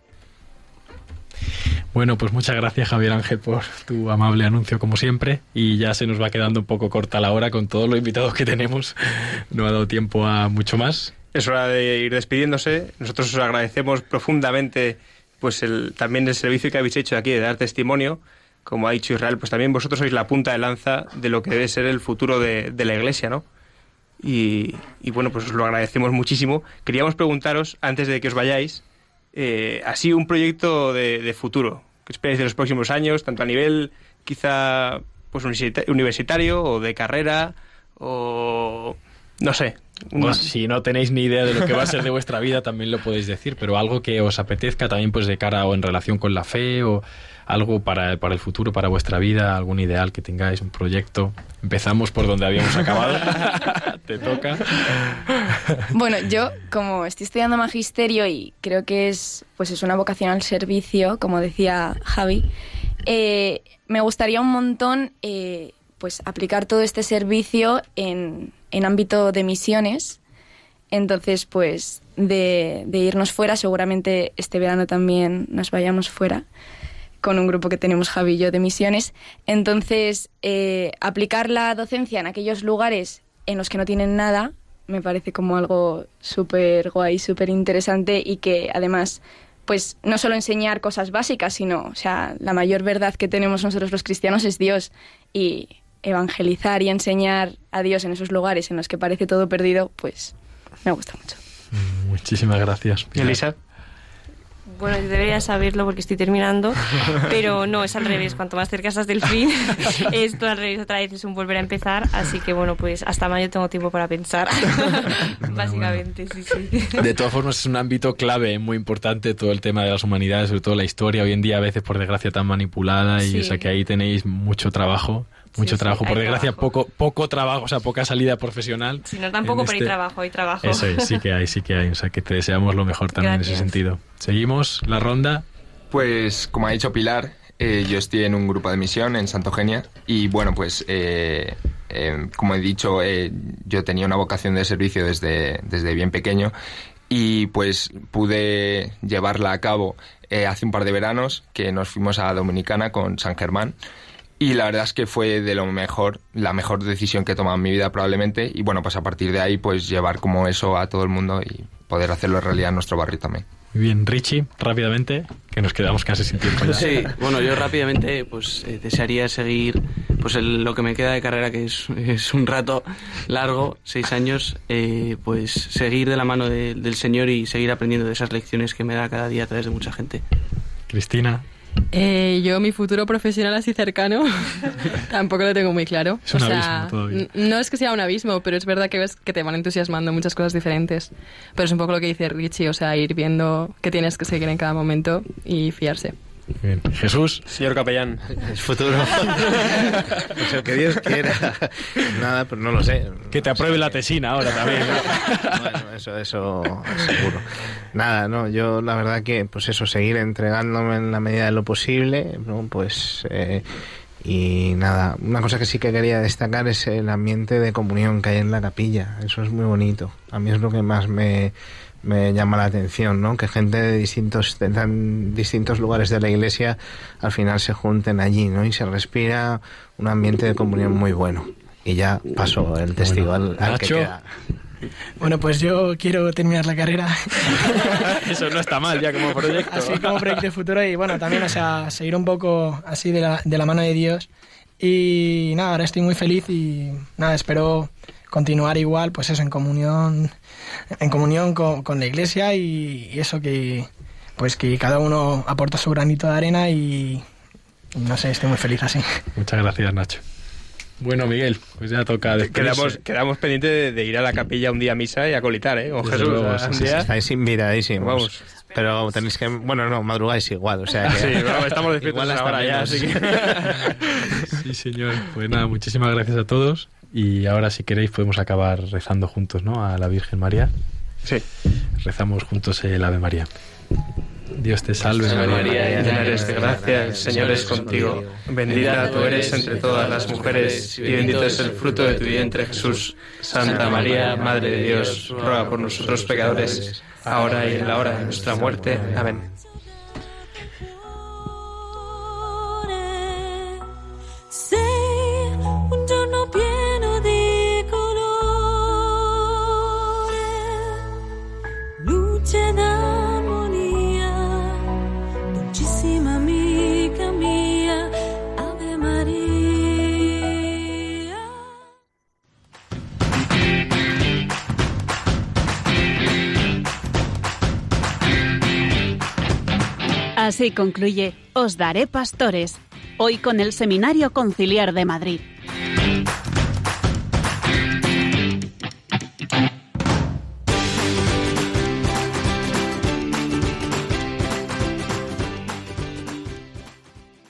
Bueno, pues muchas gracias Javier Ángel por tu amable anuncio como siempre y ya se nos va quedando un poco corta la hora con todos los invitados que tenemos. No ha dado tiempo a mucho más. Es hora de ir despidiéndose. Nosotros os agradecemos profundamente pues el, también el servicio que habéis hecho aquí de dar testimonio. Como ha dicho Israel, pues también vosotros sois la punta de lanza de lo que debe ser el futuro de, la Iglesia, ¿no? Y, y, bueno, pues os lo agradecemos muchísimo. Queríamos preguntaros, antes de que os vayáis, eh, así un proyecto de, de futuro. ¿Qué esperáis de los próximos años, tanto a nivel quizá pues universitario o de carrera o no sé. Si no tenéis ni idea de lo que va a ser de vuestra vida, también lo podéis decir, pero algo que os apetezca también pues de cara o en relación con la fe o algo para, para el futuro, para vuestra vida, algún ideal que tengáis, un proyecto. Empezamos por donde habíamos acabado. *laughs* Te toca. Bueno, yo como estoy estudiando magisterio y creo que es pues es una vocación al servicio, como decía Javi, eh, me gustaría un montón eh, pues aplicar todo este servicio en, en ámbito de misiones. Entonces, pues de, de, irnos fuera, seguramente este verano también nos vayamos fuera con un grupo que tenemos Javi y yo de misiones. Entonces, eh, aplicar la docencia en aquellos lugares en los que no tienen nada me parece como algo súper guay, súper interesante y que además pues no solo enseñar cosas básicas, sino, o sea, la mayor verdad que tenemos nosotros los cristianos es Dios y evangelizar y enseñar a Dios en esos lugares en los que parece todo perdido, pues me gusta mucho. Muchísimas gracias. Pilar. Elisa. Bueno, yo debería saberlo porque estoy terminando, pero no, es al revés. Cuanto más cerca estás del fin, *laughs* esto al revés otra vez es un volver a empezar. Así que bueno, pues hasta mayo tengo tiempo para pensar. *laughs* Básicamente, sí, sí. De todas formas, es un ámbito clave, muy importante, todo el tema de las humanidades, sobre todo la historia, hoy en día a veces por desgracia tan manipulada, y Sí. o sea que ahí tenéis mucho trabajo. Mucho sí, trabajo, por hay desgracia, trabajo. poco poco trabajo, o sea, poca salida profesional. Si no, tampoco, pero hay este- trabajo, hay trabajo. Eso es, sí que hay, sí que hay. O sea, que te deseamos lo mejor también en ese sentido. Seguimos la ronda. Pues como ha dicho Pilar, eh, yo estoy en un grupo de misión en Santogenia y bueno, pues eh, eh, como he dicho, eh, yo tenía una vocación de servicio desde, desde bien pequeño y pues pude llevarla a cabo eh, hace un par de veranos que nos fuimos a Dominicana con San Germán y la verdad es que fue de lo mejor, la mejor decisión que he tomado en mi vida probablemente y bueno, pues a partir de ahí pues llevar como eso a todo el mundo y poder hacerlo realidad en nuestro barrio también. Muy bien, Richie, rápidamente, que nos quedamos casi sin tiempo ya. Sí, bueno, yo rápidamente pues eh, desearía seguir pues el- lo que me queda de carrera, que es, es un rato largo, seis años, eh, pues seguir de la mano de- del Señor y seguir aprendiendo de esas lecciones que me da cada día a través de mucha gente. Cristina, Eh, yo mi futuro profesional así cercano *laughs* tampoco lo tengo muy claro. Es un o sea, abismo todavía. n- no es que sea un abismo, pero es verdad que ves que te van entusiasmando muchas cosas diferentes. Pero es un poco lo que dice Richie, o sea, ir viendo que tienes que seguir en cada momento y fiarse. Jesús. Señor capellán. Es futuro. *laughs* pues el que Dios quiera. Nada, pero no lo sé. Que te apruebe la tesina ahora también. bueno, eso, eso seguro. Nada, no, yo la verdad que, pues eso, seguir entregándome en la medida de lo posible, ¿no? Pues... Eh, y nada, una cosa que sí que quería destacar es el ambiente de comunión que hay en la capilla. Eso es muy bonito. A mí es lo que más me, me llama la atención, ¿no? Que gente de distintos, de distintos lugares de la iglesia al final se junten allí, ¿no? Y se respira un ambiente de comunión muy bueno. Y ya paso el testigo al, que queda. Bueno, pues yo quiero terminar la carrera. *laughs* Eso no está mal ya como proyecto. Así como proyecto futuro y bueno, también, o sea, seguir un poco así de la, de la mano de Dios. Y nada, ahora estoy muy feliz y nada, espero continuar igual, pues eso, en comunión, en comunión con, la iglesia y, eso que, pues que cada uno aporta su granito de arena y, y no sé, estoy muy feliz así. Muchas gracias, Nacho. Bueno, Miguel, pues ya toca Quedamos, quedamos pendientes de, ir a la capilla un día a misa y a colitar, ¿eh? Con Jesús. Luego, Estáis inviradísimos. Vamos. Pero tenéis que... Bueno, no, madrugáis igual, o sea que... Sí, estamos despiertos ahora ya, así que... *laughs* sí, señor. Pues nada, muchísimas gracias a todos. Y ahora, si queréis, podemos acabar rezando juntos, ¿no? A la Virgen María. Sí. Rezamos juntos el Ave María. Dios te salve María, llena eres de gracia, el Señor es contigo. Bendita tú eres entre todas las mujeres y bendito es el fruto de tu vientre Jesús. Santa María, Madre de Dios, ruega por nosotros pecadores, ahora y en la hora de nuestra muerte. Amén. Así concluye Os Daré Pastores, hoy con el Seminario Conciliar de Madrid.